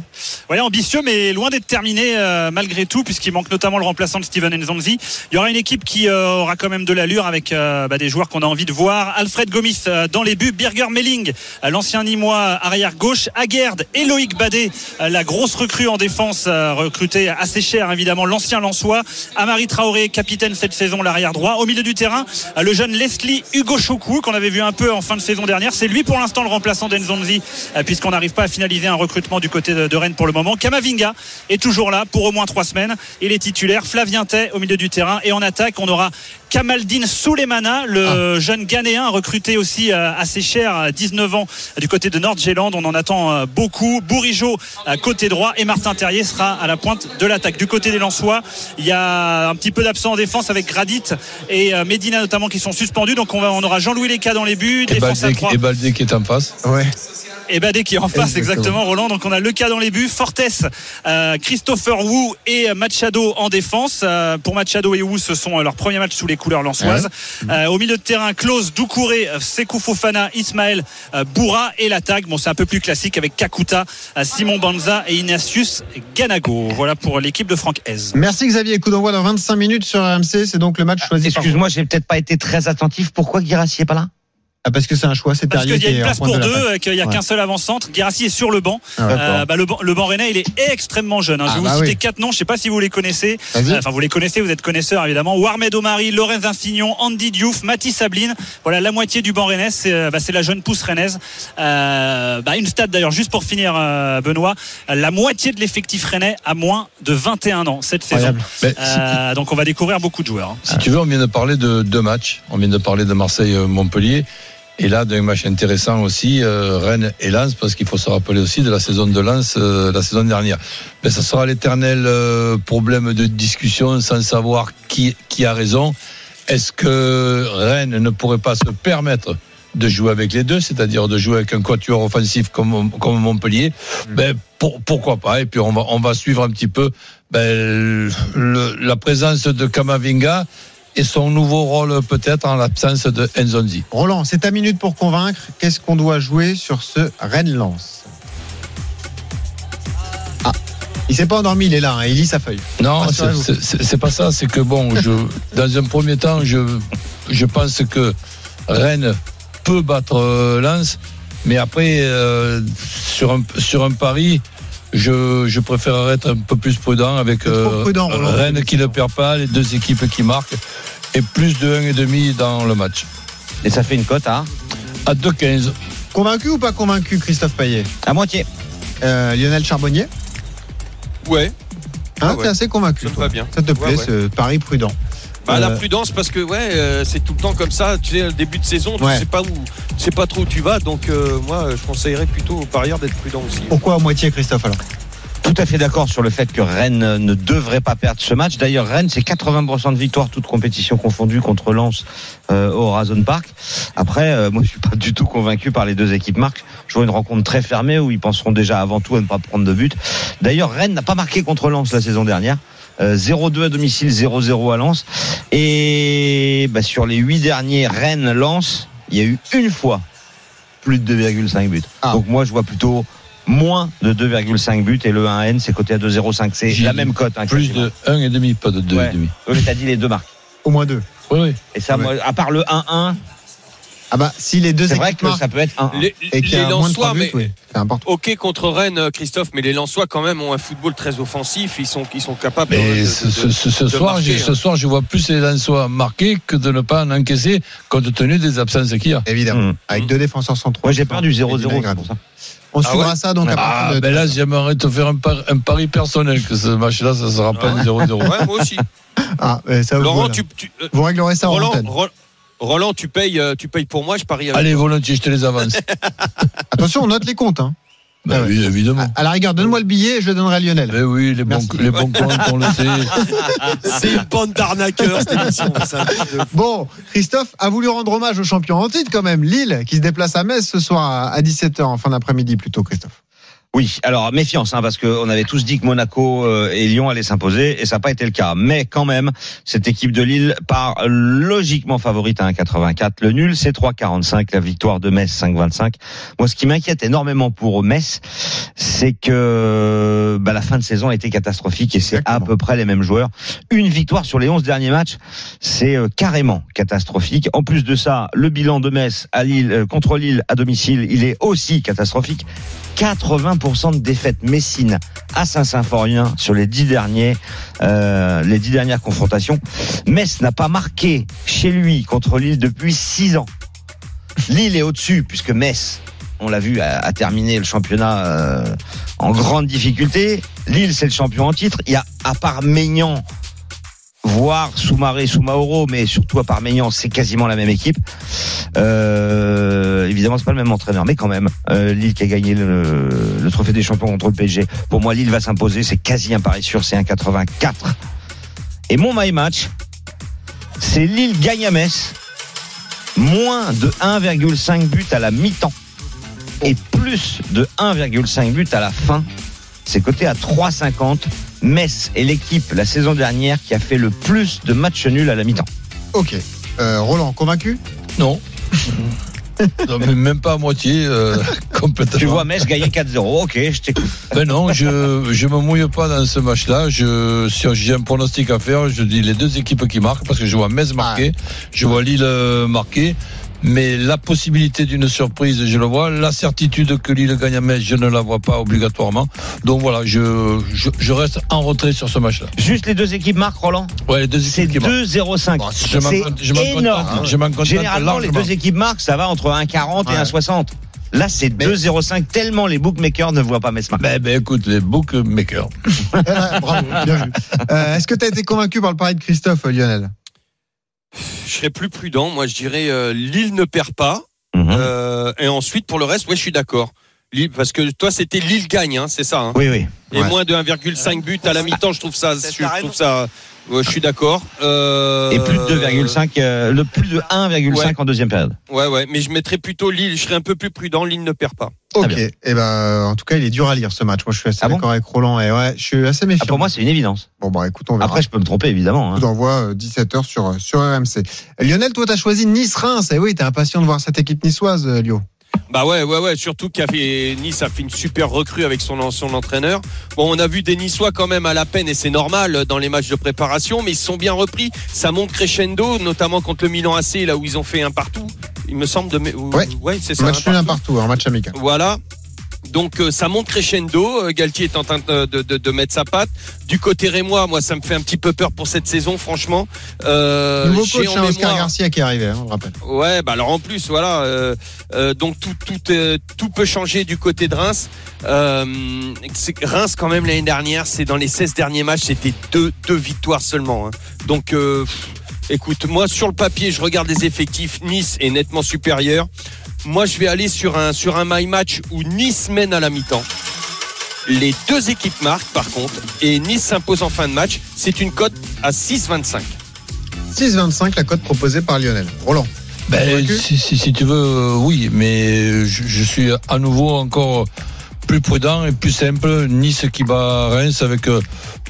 Ouais, ambitieux, mais loin d'être terminé euh, malgré tout, puisqu'il manque notamment le remplaçant de Steven Nzonzi. Il y aura une équipe qui euh, aura quand même de l'allure avec euh, bah, des joueurs qu'on a envie de voir. Alfred Gomis dans les buts, Birger Melling, l'ancien Nîmois arrière gauche, Aguerd et Loïc Badet, la grosse recrue en défense, recrutée assez cher évidemment, l'ancien Lançois. Amari Traoré, capitaine cette saison, l'arrière droit. Au milieu du terrain, le jeune Leslie Hugo Chokou, qu'on avait vu un peu en fin de saison dernière. C'est lui pour l'instant le remplaçant d'Enzonzi, euh, puisqu'on n'arrive pas à finaliser un recrutement du côté de, de Rennes pour le moment. Kamavinga est toujours là pour au moins trois semaines. Il est titulaire. Flavien Tay au milieu du terrain. Et en attaque, on aura Kamaldine Soulemana, le jeune Ghanéen recruté aussi euh, assez cher, à 19 ans, du côté de Nord-Géland. On en attend euh, beaucoup. Bourigeau, côté droit. Et Martin Terrier sera à la pointe de l'attaque. Du côté des Lensois, il y a un petit peu d'absent en défense avec Gradit et Medina notamment qui sont suspendus. Donc on, va, on aura Jean-Louis Leca dans les buts. Et Baldé, 3. et Baldé qui est en face. Ouais. Et Badé qui est en face, Exactement. exactement, Roland. Donc on a le cas dans les buts, Fortes, euh, Christopher Wu et Machado en défense. Euh, pour Machado et Wu, ce sont leurs premiers matchs sous les couleurs lançoises. Euh, au milieu de terrain, Klaus, Doucouré, Sekou Fofana, Ismaël euh, Boura et l'attaque. Bon, c'est un peu plus classique avec Kakuta, Simon Banza et Ignatius Ganago. Voilà pour l'équipe de Franck Hez. Merci Xavier. Coup d'envoi dans 25 minutes sur RMC. C'est donc le match choisi par Excuse-moi, j'ai peut-être pas été très attentif. Pourquoi Guirassi est pas là? Ah, parce que c'est un choix, c'est Parce qu'il y a une place pour de deux, qu'il n'y a Ouais. qu'un seul avant-centre. Guérassi est sur le banc. Ah, Euh, bah, le, banc le banc rennais, il est extrêmement jeune. hein. Je Ah, vais vous bah citer oui. quatre noms. Je ne sais pas si vous les connaissez. Enfin, vous les connaissez, vous êtes connaisseurs évidemment. Warmed Omari, Lorenz Insignon, Andy Diouf, Mathis Sabline. Voilà la moitié du banc rennais. C'est euh, bah, la jeune pousse rennaise. Euh, une stat d'ailleurs, juste pour finir, euh, Benoît. La moitié de l'effectif rennais a moins de 21 ans cette saison. Donc on va découvrir beaucoup de joueurs. hein. Si tu veux, on vient de parler de deux matchs. On vient de parler de Marseille-Montpellier. Et là, d'un match intéressant aussi, euh, Rennes et Lens, parce qu'il faut se rappeler aussi de la saison de Lens euh, la saison dernière. Mais ça sera l'éternel euh, problème de discussion sans savoir qui, qui a raison. Est-ce que Rennes ne pourrait pas se permettre de jouer avec les deux, c'est-à-dire de jouer avec un quatuor offensif comme, comme Montpellier? Ben, pour- Pourquoi pas? Et puis on va, on va suivre un petit peu ben, le- la présence de Kamavinga et son nouveau rôle peut-être en l'absence de Enzonzi. Roland, c'est ta minute pour convaincre. Qu'est-ce qu'on doit jouer sur ce Rennes-Lens Ah, il s'est pas endormi, il est là, hein, il lit sa feuille. Non, c'est pas ça. C'est que bon, je, dans un premier temps, je, je pense que Rennes peut battre euh, Lens, mais après, euh, sur, un, sur un pari, je, je préférerais être un peu plus prudent avec prudent, Roland. Rennes qui ne perd pas, les deux équipes qui marquent, et plus de 1,5 dans le match. Et ça fait une cote à, À 2,15. Convaincu ou pas convaincu, Christophe Payet? À moitié. Euh, Lionel Charbonnier? Ouais, hein, Ah ouais. T'es assez convaincu. ça me toi. va bien. Ça te plaît, Ouais, ouais. ce pari prudent Bah, la Euh, prudence parce que ouais, euh, c'est tout le temps comme ça. Tu sais, le début de saison, tu Ouais. sais pas où, tu sais pas trop où tu vas. Donc euh, moi, je conseillerais plutôt aux parieurs d'être prudent aussi. Pourquoi à moitié, Christophe alors? Tout à fait d'accord sur le fait que Rennes ne devrait pas perdre ce match. D'ailleurs, Rennes, c'est 80% de victoire, toute compétition confondue contre Lens euh, au Horizon Park. Après, euh, moi, je suis pas du tout convaincu par les deux équipes marques. Je vois une rencontre très fermée où ils penseront déjà avant tout à ne pas prendre de but. D'ailleurs, Rennes n'a pas marqué contre Lens la saison dernière. Euh, 0-2 à domicile, 0-0 à Lens. Et bah, sur les huit derniers Rennes-Lens, il y a eu une fois plus de 2,5 buts. Ah. Donc moi, je vois plutôt moins de 2,5 buts et le 1N c'est coté à 2,05 c'est la même cote hein, Plus de 1,5, pas de 2,5. Ouais. T'as dit les deux marques Au moins deux. Oui, oui. et ça moi, à part le 1-1 Ah bah, si les deux c'est vrai équipes que marquent ça peut être 1 Les, et qu'il y les a moins de Lensois, trois buts, mais oui, c'est important. ok contre Rennes, euh, Christophe, mais les Lensois quand même ont un football très offensif. Ils sont, ils sont capables. Mais de- ce, de- ce- ce- ce de soir, marquer, j'ai- ce hein. soir, je vois plus les Lensois marquer que de ne pas en encaisser compte tenu des absences qu'il y a. Évidemment. Mmh. Avec deux défenseurs centraux. moi j'ai perdu 0-0 Et c'est pour ça On Ah suivra ouais ça donc à Ah, partir de. ben là, j'aimerais te faire un, par- un pari personnel que ce match-là, ça sera pas un 0-0. Ouais, moi aussi. Ah, mais ça, Laurent, vous, tu, tu- euh, vous réglerez ça en Roland, antenne. Ro- Roland, tu payes, euh, tu payes pour moi. Je parie avec. Allez, volontiers, je te les avance. Attention, on note les comptes. Hein. Ben Ah oui, évidemment. À, à la rigueur, donne-moi le billet et je le donnerai à Lionel. Ben oui, les bons, les bons comptes, on le sait. C'est une bande d'arnaqueurs cette émission. Bon, Christophe a voulu rendre hommage aux champions en titre quand même. Lille qui se déplace à Metz ce soir à- à 17h en fin d'après-midi plutôt, Christophe. Oui, alors méfiance, hein, parce qu'on avait tous dit que Monaco euh, et Lyon allaient s'imposer, et ça n'a pas été le cas. Mais quand même, cette équipe de Lille part logiquement favorite à 1,84. Le nul, c'est 3,45. La victoire de Metz, 5,25. Moi, ce qui m'inquiète énormément pour Metz, c'est que bah, la fin de saison a été catastrophique, et c'est à peu près les mêmes joueurs. Une victoire sur les 11 derniers matchs, c'est euh, carrément catastrophique. En plus de ça, le bilan de Metz à Lille, euh, contre Lille à domicile, il est aussi catastrophique. 80% de défaites Messine à Saint-Symphorien sur les dix derniers, euh, les dix dernières confrontations. Metz n'a pas marqué chez lui contre Lille depuis six ans. Lille est au-dessus puisque Metz, on l'a vu, a, a terminé le championnat euh, en grande difficulté. Lille, c'est le champion en titre. Il y a à part Maignan voire Soumaré, Soumaoro, mais surtout à part Maignan, c'est quasiment la même équipe. Euh, évidemment, c'est pas le même entraîneur, mais quand même, euh, Lille qui a gagné le, le trophée des champions contre le PSG. Pour moi, Lille va s'imposer, c'est quasi un pari sûr, c'est un 84. Et mon my match, c'est Lille gagne à Metz, moins de 1,5 but à la mi-temps et plus de 1,5 but à la fin. C'est coté à 3,50. Metz est l'équipe la saison dernière qui a fait le plus de matchs nuls à la mi-temps. Ok. Euh, Roland, convaincu? Non. non, mais même pas à moitié, euh, complètement. Tu vois Metz gagner 4-0. Ok, je t'écoute. Ben non, je je me mouille pas dans ce match-là. Je si j'ai un pronostic à faire, je dis les deux équipes qui marquent parce que je vois Metz marquer, je vois Lille euh, marquer. Mais la possibilité d'une surprise, je le vois. La certitude que Lille gagne à Metz, je ne la vois pas obligatoirement. Donc voilà, je, je, je reste en retrait sur ce match-là. Juste les deux équipes marquent, Roland Ouais, les deux C'est équipes qui marquent. 2-0-5. Bon, je m'en- je m'en C'est énorme. contente- je m'en contente Généralement, les largement. deux équipes marquent, ça va entre 1,40 et Ouais. 1,60. Là, c'est 2-0-5 tellement les bookmakers ne voient pas Metz marquer. Ben, ben écoute, les bookmakers. Bravo, bien vu. Euh, Est-ce que tu as été convaincu par le pari de Christophe, Lionel? Je serais plus prudent. Moi, je dirais euh, Lille ne perd pas. Mhm. Euh, et ensuite, pour le reste, ouais, je suis d'accord. Parce que toi, c'était Lille gagne, hein, c'est ça. Hein Oui, oui. et Ouais. moins de 1,5 but à la mi-temps, je trouve ça. Je trouve ça. Ouais, je suis d'accord. Euh, Et plus de 2,5, euh, le plus de 1,5 Ouais. en deuxième période. Ouais, ouais. Mais je mettrais plutôt Lille. Je serais un peu plus prudent. Lille ne perd pas. Ok. Et ben, en tout cas, il est dur à lire ce match. Moi, je suis assez Ah bon d'accord avec Roland. Et ouais, je suis assez méfiant. Ah, pour moi, c'est une évidence. Bon, bah, écoute, on verra. Après, je peux me tromper, évidemment. hein. Coup d'envoi 17h sur, sur RMC. Lionel, toi, t'as choisi Nice-Reims. Et oui, t'es impatient de voir cette équipe niçoise, euh, Lio. Bah ouais, ouais, ouais. Surtout qu'a fait Nice a fait une super recrue avec son son entraîneur. Bon, on a vu des Niçois quand même à la peine et c'est normal dans les matchs de préparation, mais ils sont bien repris. Ça monte crescendo, notamment contre le Milan AC là où ils ont fait un partout. Il me semble de Ouais. ouais, c'est ça. Match un partout, un match amical. Voilà. Donc euh, ça monte crescendo. Euh, Galtier est en train de, de- de- mettre sa patte. Du côté rémois, moi ça me fait un petit peu peur pour cette saison, franchement. Euh, Nouveau coach, en hein, Oscar Garcia qui est arrivé, hein, on le rappelle. Ouais, bah alors en plus, voilà. euh, euh, donc tout, tout, euh, tout peut changer du côté de Reims. Euh, Reims, quand même, l'année dernière, c'est dans les 16 derniers matchs, c'était deux, deux victoires seulement. hein. Donc, euh, écoute, moi, sur le papier, je regarde les effectifs. Nice est nettement supérieur. Moi, je vais aller sur un, sur un my match où Nice mène à la mi-temps. Les deux équipes marquent, par contre, et Nice s'impose en fin de match. C'est une cote à 6,25. 6-25, la cote proposée par Lionel. Roland. Ben, si, si, si tu veux, euh, oui, mais je, je suis à nouveau encore plus prudent et plus simple. Nice qui bat Reims avec euh,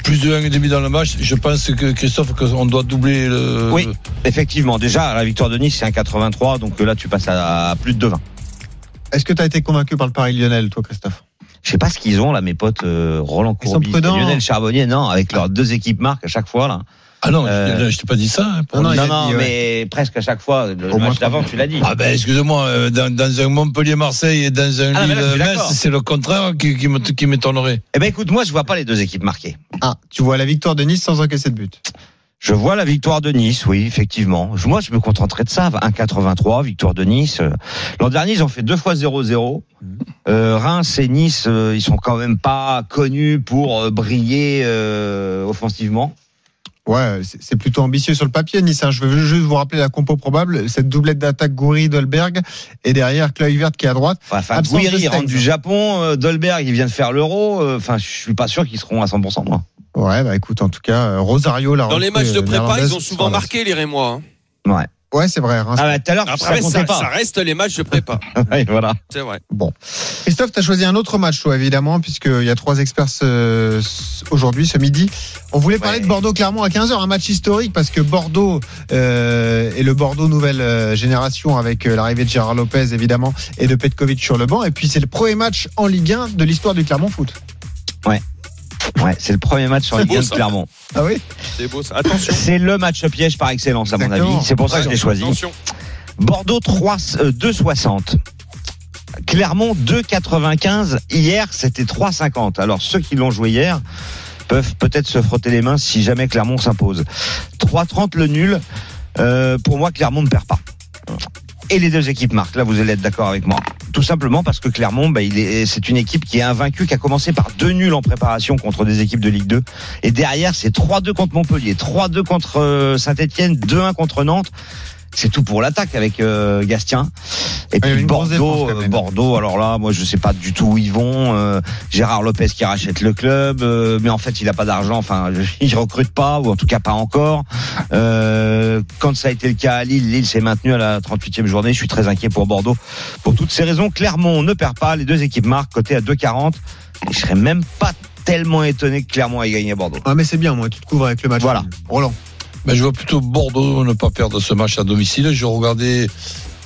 plus de 1,5 dans le match. Je pense que Christophe, qu'on doit doubler le. Oui. Effectivement, déjà, la victoire de Nice, c'est un 83, donc là, tu passes à plus de 2,20. Est-ce que tu as été convaincu par le pari Lionel, toi, Christophe? Je sais pas ce qu'ils ont là, mes potes euh, Roland Ils sont Courbis. Lionel Charbonnier, non, avec leurs deux équipes marques à chaque fois là. Ah non, Euh, je, t'ai pas dit ça. hein, pour Non, non, dire. il Non, a non, dit, ouais. mais presque à chaque fois. Le Au match d'avant, tu l'as dit. Ah ben excuse-moi, euh, dans, dans un Montpellier-Marseille et dans un Ah, Lille-Metz, c'est le contraire qui, m'étonnerait. Eh ben écoute, moi je vois pas les deux équipes marquées. Ah, tu vois la victoire de Nice sans encaisser de but. Je vois la victoire de Nice, oui, effectivement. Moi, je me contenterai de ça. 1,83, victoire de Nice. L'an dernier, ils ont fait deux fois 0-0. Euh, Reims et Nice, euh, ils sont quand même pas connus pour euh, briller euh, offensivement. Ouais, c'est plutôt ambitieux sur le papier, Nice. hein. Je veux juste vous rappeler la compo probable. Cette doublette d'attaque Goury, Dolberg. Et derrière, Kluivert qui est à droite. Enfin, Stengs. rentre du Japon, euh, Dolberg, il vient de faire l'Euro. euh, Enfin, je suis pas sûr qu'ils seront à 100%, moi. Ouais, bah écoute, en tout cas, euh, Rosario, la Dans les matchs de prépa, ils ont souvent là. marqué les Rémois. hein. Ouais. Ouais, c'est vrai. Reims. Ah bah, tout à l'heure, ça Après, comptait ça, pas. ça reste les matchs de prépa. Ouais, voilà. C'est vrai. Christophe, tu as choisi un autre match, toi, évidemment, puisqu'il y a trois experts ce- ce- aujourd'hui, ce midi. On voulait parler Ouais. de Bordeaux-Clermont à 15h, un match historique, parce que Bordeaux euh, est le Bordeaux nouvelle euh, génération, avec euh, l'arrivée de Gérard Lopez, évidemment, et de Petkovic sur le banc. Et puis, c'est le premier match en Ligue 1 de l'histoire du Clermont Foot. Ouais, c'est le premier match sur C'est Ligue beau, 1 de. Clermont. Ah oui C'est beau ça. Attention. C'est le match piège par excellence, à mon avis. C'est pour ça que je l'ai choisi. Attention. Bordeaux 3, euh, 2,60. Clermont 2,95. Hier, c'était 3,50. Alors, ceux qui l'ont joué hier peuvent peut-être se frotter les mains si jamais Clermont s'impose. 3,30 le nul. Euh, pour moi, Clermont ne perd pas. Et les deux équipes marquent. Là, vous allez être d'accord avec moi. Tout simplement parce que Clermont, bah, il est, c'est une équipe qui est invaincue, qui a commencé par deux nuls en préparation contre des équipes de Ligue 2. Et derrière, c'est 3-2 contre Montpellier, 3-2 contre euh, Saint-Etienne, 2-1 contre Nantes. C'est tout pour l'attaque avec euh, Gastien. Et avait puis défense, Bordeaux, Bordeaux. Alors là, moi, je sais pas du tout où ils vont. Euh, Gérard Lopez qui rachète le club, euh, mais en fait, il a pas d'argent. Enfin, il recrute pas, ou en tout cas pas encore. Euh, quand ça a été le cas à Lille, Lille s'est maintenu à la 38e journée. Je suis très inquiet pour Bordeaux. Pour toutes ces raisons, Clermont ne perd pas. Les deux équipes marquent, côté à 2,40. Et je serais même pas tellement étonné que Clermont ait gagné à Bordeaux. Ah, mais c'est bien, moi, tu te couvres avec le match. Voilà. Roland. Ben, je vois plutôt Bordeaux ne pas perdre ce match à domicile. Je regardais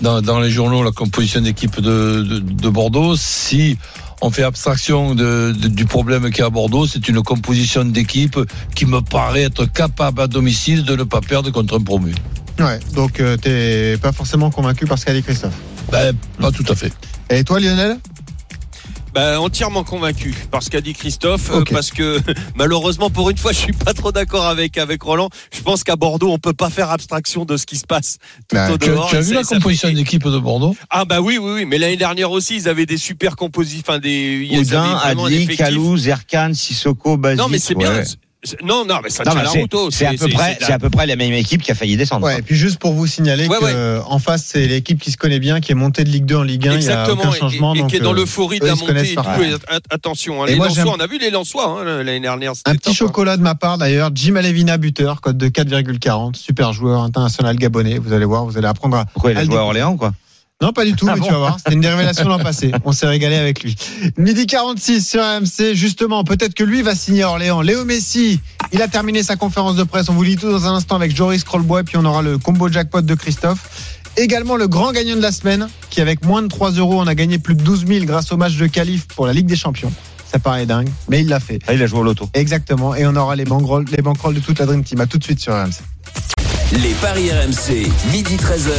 dans, dans les journaux la composition d'équipe de, de, de Bordeaux. Si on fait abstraction de, du problème qu'il y a à Bordeaux, c'est une composition d'équipe qui me paraît être capable à domicile de ne pas perdre contre un promu. Ouais, donc euh, t'es pas forcément convaincu par ce qu'a dit Christophe? Ben, pas tout à fait. Et toi, Lionel? Bah, entièrement convaincu par ce qu'a dit Christophe, euh, parce que malheureusement pour une fois, je suis pas trop d'accord avec avec Roland. Je pense qu'à Bordeaux, on peut pas faire abstraction de ce qui se passe tout Bah, au Tu, as- dehors. tu as Et vu la composition fait- d'équipe de Bordeaux? Ah bah oui, oui, oui. Mais l'année dernière aussi, ils avaient des super compositions, enfin des. Oudin, Adli. Kalou, Zerkan, Sissoko, Basile. Non mais c'est bien. Ouais. Non, non, mais ça Non, tient la c'est- route. oh, c'est à peu près, c'est à peu près la même équipe qui a failli descendre. Ouais, et puis juste pour vous signaler Ouais, que ouais. euh, en face, c'est l'équipe qui se connaît bien, qui est montée de Ligue 2 en Ligue 1. Il n'y a Exactement, aucun et- changement. et, donc, qui est dans euh, l'euphorie de la montée et tout. et attention, hein, Et les moi, Lensois, j'aime- on a vu les Lensois hein, l'année dernière. Un petit top, hein. chocolat de ma part d'ailleurs, Jim Alevina buteur, code de 4,40, super joueur international gabonais. Vous allez voir, vous allez apprendre à. Pourquoi il à a joué à. Orléans quoi? Non, pas du tout, Ah mais bon tu vas voir. C'était une des révélations l'an passé. On s'est régalé avec lui. Midi 46 sur AMC. Justement, peut-être que lui va signer à Orléans. Léo Messi, il a terminé sa conférence de presse. On vous lit tout dans un instant avec Joris Krollbois. Et puis on aura le combo jackpot de Christophe. Également le grand gagnant de la semaine, qui avec moins de 3 euros, on a gagné plus de 12 000 grâce au match de qualif pour la Ligue des Champions. Ça paraît dingue, mais il l'a fait. Ah, il a joué au loto. Exactement. Et on aura les banquerolles, les banquerolles de toute la Dream Team. À tout de suite sur RMC. Les paris RMC, midi 13h.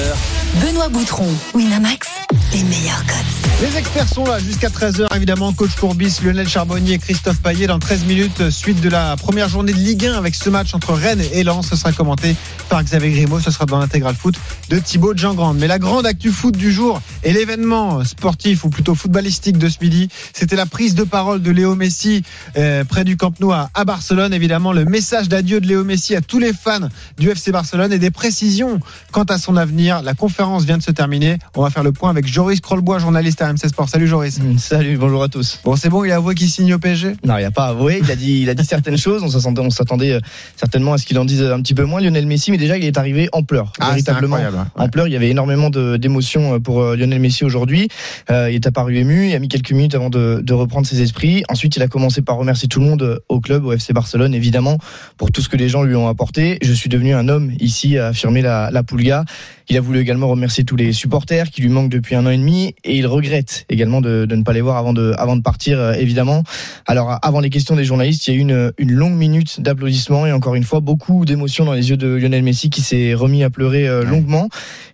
Benoît Boutron, Winamax, les meilleurs codes. Les experts sont là jusqu'à 13h, évidemment. Coach Courbis, Lionel Charbonnier, Christophe Payet dans 13 minutes. Suite de la première journée de Ligue 1 avec ce match entre Rennes et Lens. Ce sera commenté par Xavier Grimaud. Ce sera dans l'intégral foot de Thibaut Jean-Grande. Mais la grande actu foot du jour et l'événement sportif ou plutôt footballistique de ce midi, c'était la prise de parole de Léo Messi euh, près du Camp Nou à, à Barcelone. Évidemment, le message d'adieu de Léo Messi à tous les fans du FC Barcelone et des précisions quant à son avenir. La conférence vient de se terminer. On va faire le point avec Joris Krollbois, journaliste à RMC Sport. Salut Joris. Salut, bonjour à tous. Bon, c'est bon, il a avoué qu'il signe au PSG Non, il n'y a pas avoué. Il a dit, il a dit certaines choses. On s'attendait, on s'attendait euh, certainement à ce qu'il en dise un petit peu moins. Lionel Messi, mais déjà, il est arrivé en pleurs. Ah, véritablement. En pleurs, il y avait énormément d'émotions euh, pour euh, Lionel Messi aujourd'hui. Euh, il est apparu ému, il a mis quelques minutes avant de, de reprendre ses esprits. Ensuite, il a commencé par remercier tout le monde au club, au FC Barcelone, évidemment, pour tout ce que les gens lui ont apporté. Je suis devenu un homme ici, a affirmé la, la Pulga. Il a voulu également remercier tous les supporters qui lui manquent depuis un an et demi et il regrette également de, de ne pas les voir avant de, avant de partir, euh, évidemment. Alors, avant les questions des journalistes, il y a eu une, une longue minute d'applaudissements et encore une fois, beaucoup d'émotions dans les yeux de Lionel Messi qui s'est remis à pleurer euh, longuement.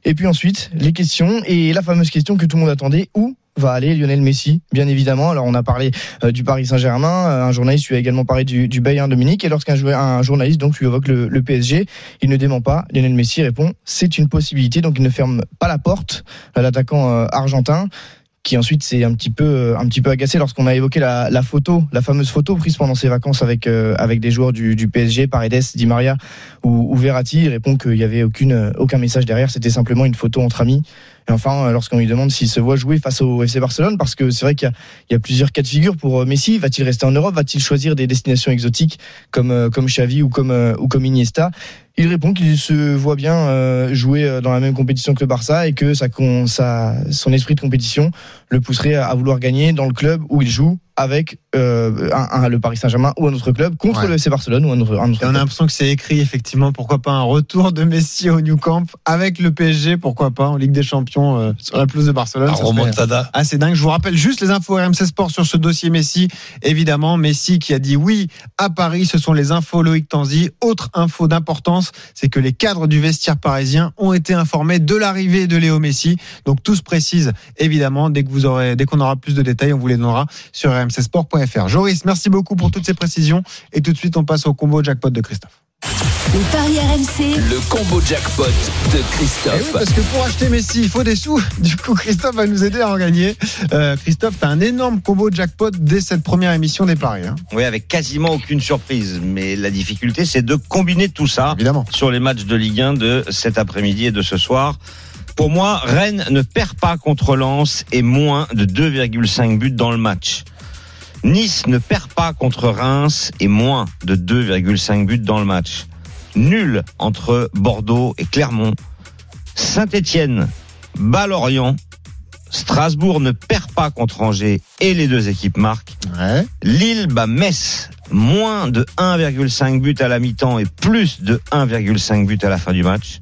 Et puis ensuite, les questions et la fameuse question que tout le monde attendait, où va aller Lionel Messi, bien évidemment. Alors on a parlé euh, du Paris Saint-Germain, euh, un journaliste lui a également parlé du, du Bayern de Munich, et lorsqu'un un journaliste donc lui évoque le, le PSG, il ne dément pas. Lionel Messi répond c'est une possibilité, donc il ne ferme pas la porte à l'attaquant euh, argentin qui ensuite s'est un petit peu euh, un petit peu agacé lorsqu'on a évoqué la, la photo, la fameuse photo prise pendant ses vacances avec euh, avec des joueurs du, du PSG, Paredes, Di Maria ou, ou Verratti. Il répond qu'il y avait aucune aucun message derrière, c'était simplement une photo entre amis. Et enfin, euh, lorsqu'on lui demande s'il se voit jouer face au FC Barcelone, parce que c'est vrai qu'il y a, plusieurs cas de figure pour euh, Messi. Va-t-il rester en Europe? Va-t-il choisir des destinations exotiques comme euh, comme Xavi ou comme ou comme Iniesta? Il répond qu'il se voit bien euh, jouer euh, dans la même compétition que le Barça et que ça, con- ça, son esprit de compétition le pousserait à, vouloir gagner dans le club où il joue avec euh, un, un- le Paris Saint-Germain ou un autre club contre Ouais. le FC Barcelone ou un autre, un autre Et on a club. l'impression que c'est écrit, effectivement, pourquoi pas un retour de Messi au New Camp avec le PSG, pourquoi pas, en Ligue des Champions euh, sur la pelouse de Barcelone. Serait- remontada. Ah, c'est dingue. Je vous rappelle juste les infos RMC Sport sur ce dossier Messi. Évidemment, Messi qui a dit oui à Paris. Ce sont les infos Loïc Tanzi. Autre info d'importance, c'est que les cadres du vestiaire parisien ont été informés de l'arrivée de Léo Messi. Donc tout se précise évidemment dès que vous aurez, dès qu'on aura plus de détails, on vous les donnera sur rmcsport.fr. Joris, merci beaucoup pour toutes ces précisions. Et tout de suite, on passe au combo jackpot de Christophe. Les paris RMC, Le combo jackpot de Eh oui, Christophe. parce que pour acheter Messi, il faut des sous. Du coup, Christophe va nous aider à en gagner. Euh, Christophe, tu as un énorme combo jackpot dès cette première émission des paris. hein. Oui, avec quasiment aucune surprise. Mais la difficulté, c'est de combiner tout ça Évidemment. sur les matchs de Ligue 1 de cet après-midi et de ce soir. Pour moi, Rennes ne perd pas contre Lens et moins de 2,5 buts dans le match. Nice ne perd pas contre Reims et moins de 2,5 buts dans le match. Nul entre Bordeaux et Clermont. Saint-Étienne bat Lorient. Strasbourg ne perd pas contre Angers et les deux équipes marquent. Ouais. Lille bat Metz, moins de 1,5 but à la mi-temps et plus de 1,5 but à la fin du match.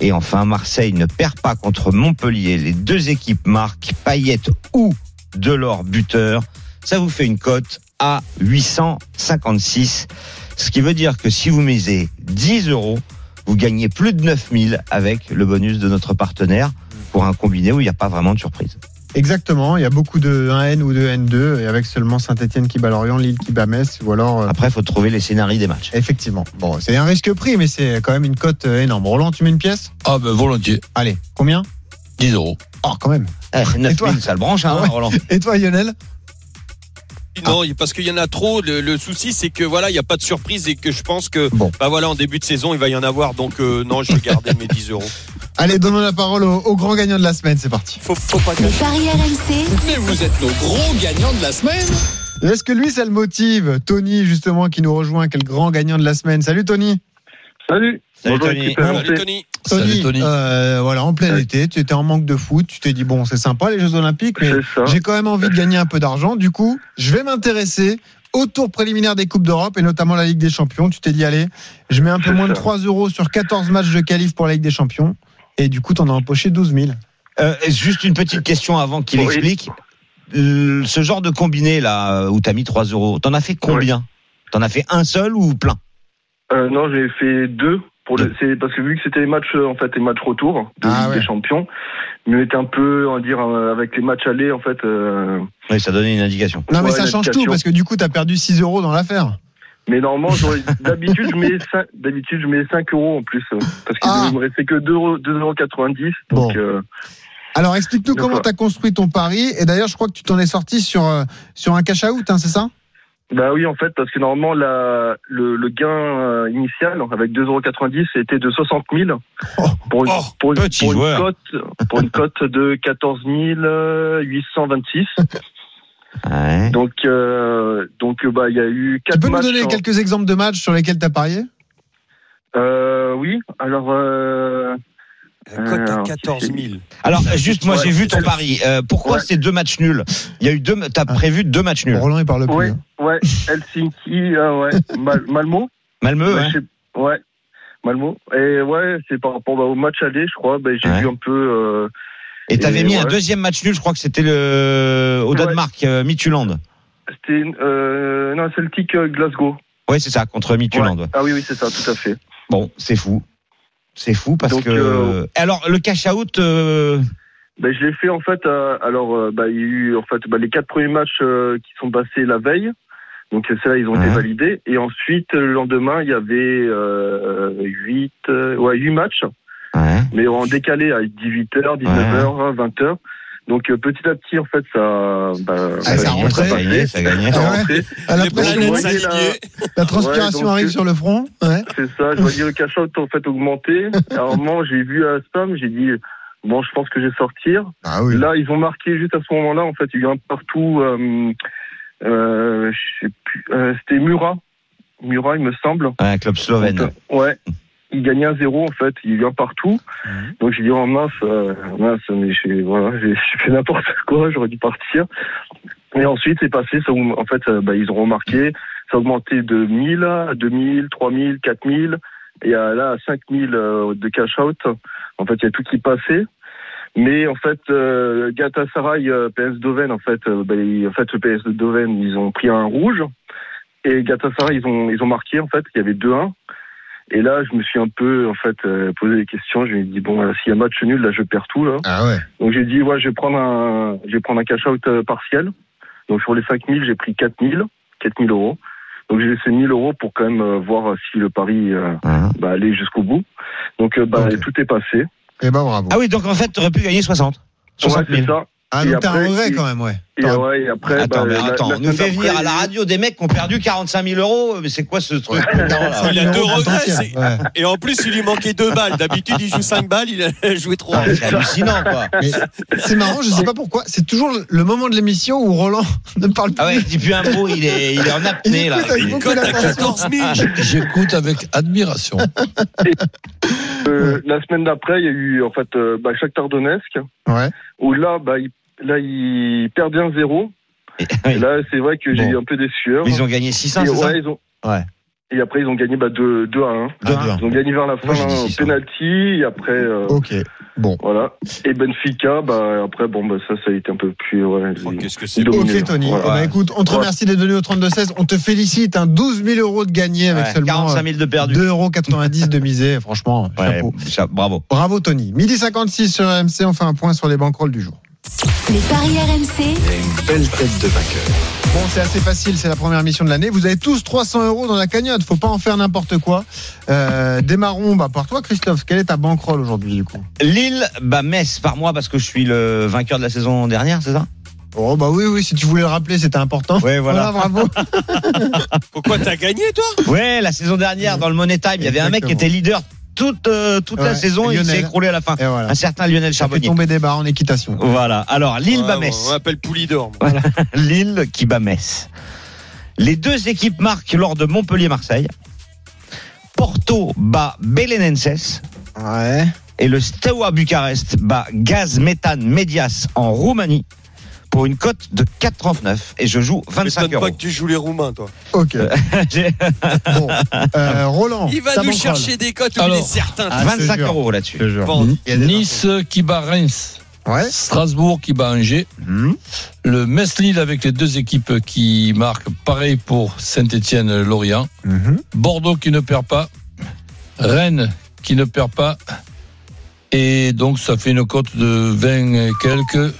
Et enfin, Marseille ne perd pas contre Montpellier. Les deux équipes marquent Payet ou Delors buteur. Ça vous fait une cote à 856. Ce qui veut dire que si vous misez 10 euros, vous gagnez plus de 9000 avec le bonus de notre partenaire pour un combiné où il n'y a pas vraiment de surprise. Exactement. Il y a beaucoup de 1N ou de N2 et avec seulement Saint-Etienne qui bat Lorient, Lille qui bat Metz ou alors. euh, Après, il faut trouver les scénarios des matchs. Effectivement. Bon, c'est un risque pris, mais c'est quand même une cote euh, énorme. Roland, tu mets une pièce? Ah ben volontiers. Allez, combien? 10 euros. Oh, quand même. Eh, 9000, ça le branche, hein, Ah ouais. Roland Et toi, Lionel? Non, parce qu'il y en a trop. Le, le souci, c'est que voilà, il n'y a pas de surprise et que je pense que, Bon. bah voilà, en début de saison, il va y en avoir. Donc euh, non, je vais garder mes 10 euros. Allez, donnons la parole au, au grand gagnant de la semaine. C'est parti. Faut, faut pas paris RMC, Mais vous êtes nos gros gagnants de la semaine. Est-ce que lui, ça le motive Tony, justement, qui nous rejoint, quel grand gagnant de la semaine? Salut, Tony. Salut. Salut, Tony. RMC. Salut Tony. Tony, Salut, Tony. euh, voilà, en plein Ouais. été, tu étais en manque de foot, tu t'es dit bon, c'est sympa les Jeux Olympiques, mais j'ai quand même envie de gagner un peu d'argent. Du coup, je vais m'intéresser au tour préliminaire des Coupes d'Europe et notamment la Ligue des Champions. Tu t'es dit, allez, je mets un peu moins de ça. 3 euros sur 14 matchs de qualif pour la Ligue des Champions. Et du coup, t'en as empoché 12 000. Euh, juste une petite question avant qu'il Oui. explique. Euh, Ce genre de combiné là où t'as mis 3 euros, t'en as fait combien? T'en as fait un seul ou plein? Euh, non, j'ai fait deux. Pour le, c'est parce que vu que c'était les matchs, euh, en fait, les matchs retour de Ah Ligue ouais. des Champions, mais était un peu, on va dire, euh, avec les matchs allés, en fait. euh, Oui, ça donnait une indication. Non, mais Ouais, ça change tout parce que du coup, t'as perdu 6 euros dans l'affaire. mais normalement, d'habitude, je mets 5, d'habitude, je mets 5 euros en plus, parce qu'il Ah. ne me restait que 2 euros, 2,90 Donc, Bon. euh, Alors, explique-nous comment t'as construit ton pari. Et d'ailleurs, je crois que tu t'en es sorti sur, sur un cash out, hein, c'est ça? Bah oui, en fait, parce que normalement, la, le, le gain euh, initial, avec 2,90 c'était de 60 000 pour une, Oh, pour une, petit pour une cote, pour une cote de 14 826. Ouais. Donc, euh, donc euh, bah, il y a eu Tu quatre peux nous matchs. donner en- quelques exemples de matchs sur lesquels t'as parié? Euh, oui. Alors, euh, cote à Alors, 14 000. Alors juste moi Ouais. j'ai vu ton pari. Euh, pourquoi Ouais. ces deux matchs nuls Il y a eu deux. T'as Ah. prévu deux matchs nuls. Roland, il parle plus. ouais, hein. ouais, Helsinki, euh, ouais, Mal- Malmo. Malmö. Ouais, hein je sais- ouais, Malmo. Et ouais, c'est par rapport bah, au match aller, je crois. Bah, j'ai Ouais. vu un peu. Euh, Et t'avais Et mis un ouais. deuxième match nul. Je crois que c'était le au Ouais. Danemark, euh, Midtjylland. C'était euh, non Celtic euh, Glasgow. Oui c'est ça contre Midtjylland. ouais. Ah oui, oui, c'est ça, tout à fait. Bon c'est fou. C'est fou parce Donc, que. euh, Alors le cash out. euh, Ben, je l'ai fait en fait. euh, alors, euh, bah, il y a eu en fait bah, les quatre premiers matchs euh, qui sont passés la veille. Donc c'est là ils ont été validés. Et ensuite le lendemain il y avait euh, huit, euh, ouais huit matchs, Ouais. mais en décalé à 18h, 19h, 20h. Donc euh, petit à petit en fait ça. Bah, Ah, ça rentrait. Ça gagnait, ça gagnait. ça Ah ouais. rentrait. À la, s'alignaient. la transpiration Ouais, donc, arrive sur le front. Ouais. C'est ça, je voyais le cash out en fait augmenter. À un moment, j'ai vu à spam, j'ai dit Bon, je pense que je vais sortir. Ah oui. Là, ils ont marqué juste à ce moment-là. En fait, il y a un partout. Euh, euh, je sais plus. euh, C'était Murat. Murat, il me semble. Un club slovène. Ouais. Il gagnait un zéro en fait. Il y a eu un partout. Donc j'ai dit oh mince, mince, mais j'ai voilà, j'ai fait n'importe quoi. J'aurais dû partir. Et ensuite c'est passé. Ça, en fait, bah, ils ont remarqué. Ça a augmenté de 1000 à 2000, 3000, 4000. Et à, là à 5000 euh, de cash out. En fait, il y a tout qui passait. Mais en fait, euh, Galatasaray, euh, PS Doven, en fait, euh, il- en fait, le PS Doven, ils ont pris un rouge. Et Galatasaray, ils ont, ils ont marqué, en fait, il y avait 2-1. Et là, je me suis un peu, en fait, euh, posé des questions. Je me suis dit, bon, euh, s'il y a match nul, là, je perds tout, là. Ah ouais. Donc, j'ai dit, ouais, je vais prendre un, je vais prendre un cash-out euh, partiel. Donc, sur les 5000, j'ai pris 4000, 4000 euros. Donc, j'ai laissé 1000 euros pour quand même euh, voir si le pari euh, Hein. bah, allait jusqu'au bout. Donc, euh, bah, tout est passé. Eh ben bravo. Ah oui, donc en fait, tu aurais pu gagner 60. 60 Ouais, 000. c'est ça. Ah, donc t'as un regret il- quand même, ouais. Et, ouais, et après, Attends, bah, mais la- attends, la on nous fait venir à la il radio des mecs qui ont perdu 45 000 euros. Mais c'est quoi ce truc Il a deux regrets. Ouais. Et en plus, il lui manquait deux balles. D'habitude, il joue cinq balles, il a joué trois. Ah, C'est hallucinant, quoi. C'est marrant, je sais pas pourquoi. C'est toujours le moment de l'émission où Roland ne parle plus. Ah ouais, il dit plus un mot, il est, il est en Il apnée, là. Il beaucoup cote à d'attention. 14 000. J'écoute avec admiration. Euh, la semaine d'après, il y a eu en fait euh, bah, Shakhtar Donetsk Ouais. où là, bah, il, là, il perdait un zéro. Et- Et oui. là, c'est vrai que j'ai Bon. eu un peu des sueurs. Mais ils ont gagné 600, Et c'est ça ouais, ils ont... Ouais. Et après, ils ont gagné bah, 2, 2 à 1. Deux à Ah, un. Ils ont gagné vers la fin un 600. penalty. Et après, euh, Ok. Bon. voilà. Et Benfica, bah, après, bon, bah, ça, ça a été un peu plus. Ouais, Oh, ils- Qu'est-ce que c'est ils. Ok Tony, Voilà. Ben, écoute, on te Ouais. remercie d'être venu au 32-16. On te félicite, un 12 000 euros de gagné avec Ouais, seulement 45 000 de perdu. 2,90 euros de misé. Franchement, Ouais, chapeau. bravo. Bravo Tony. Midi 56 sur RMC, on fait un point sur les banquerolles du jour. Les paris RMC, Une belle tête de vainqueur. Bon, c'est assez facile, c'est la première mission de l'année. Vous avez tous 300 euros dans la cagnotte, faut pas en faire n'importe quoi. Euh, démarrons bah, par toi, Christophe. Quelle est ta banquerolle aujourd'hui, du coup? Lille, bah Metz par moi parce que je suis le vainqueur de la saison dernière, c'est ça? Oh, bah oui, oui, si tu voulais le rappeler, c'était important. Ouais, voilà. bravo. Pourquoi t'as gagné, toi? Ouais, la saison dernière dans le Money Time, il y avait un mec qui était leader toute euh, toute la saison, il s'est écroulé à la fin. Voilà. Un certain Lionel Charbonnier. tomber des barres en équitation. Voilà. Alors Lille Ouais, bat On Metz. appelle Poulidor. moi. Lille qui bat Metz. Les deux équipes marquent lors de Montpellier-Marseille. Porto bat Belenenses Ouais. et le Steaua Bucarest bat Gaz Méthane Medias en Roumanie pour une cote de 4,39 et je joue 25 M'étonne euros. pas que tu joues les Roumains, toi. Ok. J'ai Bon. Euh, Roland. Il va nous chercher des cotes il Alors. est certain. Ah, je te 25 jure. euros là-dessus. Nice qui bat Reims. Ouais. Strasbourg qui bat Angers. Mhm. Le Metz-Lille avec les deux équipes qui marquent. Pareil pour Saint-Etienne-Lorient. Mhm. Bordeaux qui ne perd pas. Rennes qui ne perd pas. Et donc, ça fait une cote de 20 et quelques.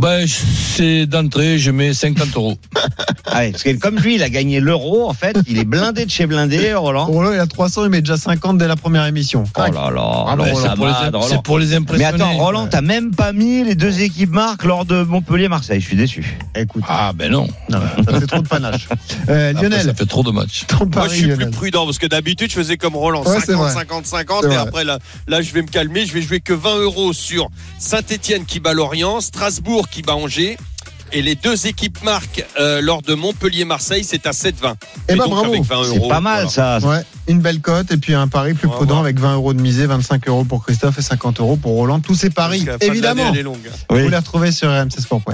Ben, c'est d'entrée, je mets 50 euros. Ah ouais, parce que comme lui, il a gagné l'euro, en fait, il est blindé de chez blindé, Roland. Roland, il a 300, il met déjà 50 dès la première émission. Oh là là, ça C'est pour, les, pour les Mais impressionner. attends, Roland, t'as même pas mis les deux équipes marques lors de Montpellier-Marseille. Je suis déçu. Écoute, Ah, ben non. non, ça fait trop de panache. Euh, Après, Lionel, ça fait trop de matchs. Moi, je suis plus prudent parce que d'habitude, je faisais comme Roland, Ouais, c'est 50, vrai. 50, C'est 50. Et vrai. après, là, là, je vais me calmer. Je vais jouer que 20 euros sur Saint-Etienne qui bat Lorient, Strasbourg qui bat Angers. Et les deux équipes marquent euh, lors de Montpellier-Marseille, c'est à 7,20. Eh Et ben donc, bravo. avec 20 C'est pas mal, voilà. ça. Ouais, une belle cote et puis un pari plus prudent voir. avec 20 euros de misée, 25 euros pour Christophe et 50 euros pour Roland. Tous ces paris, évidemment, elle est longue. Oui. vous les retrouvez sur rmcsport.fr.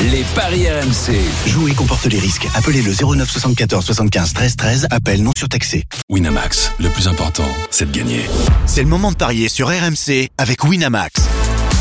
Les paris RMC. Jouer comporte les risques. Appelez le 09 74 75 13 13. Appel non surtaxé. Winamax, le plus important, c'est de gagner. C'est le moment de parier sur RMC avec Winamax.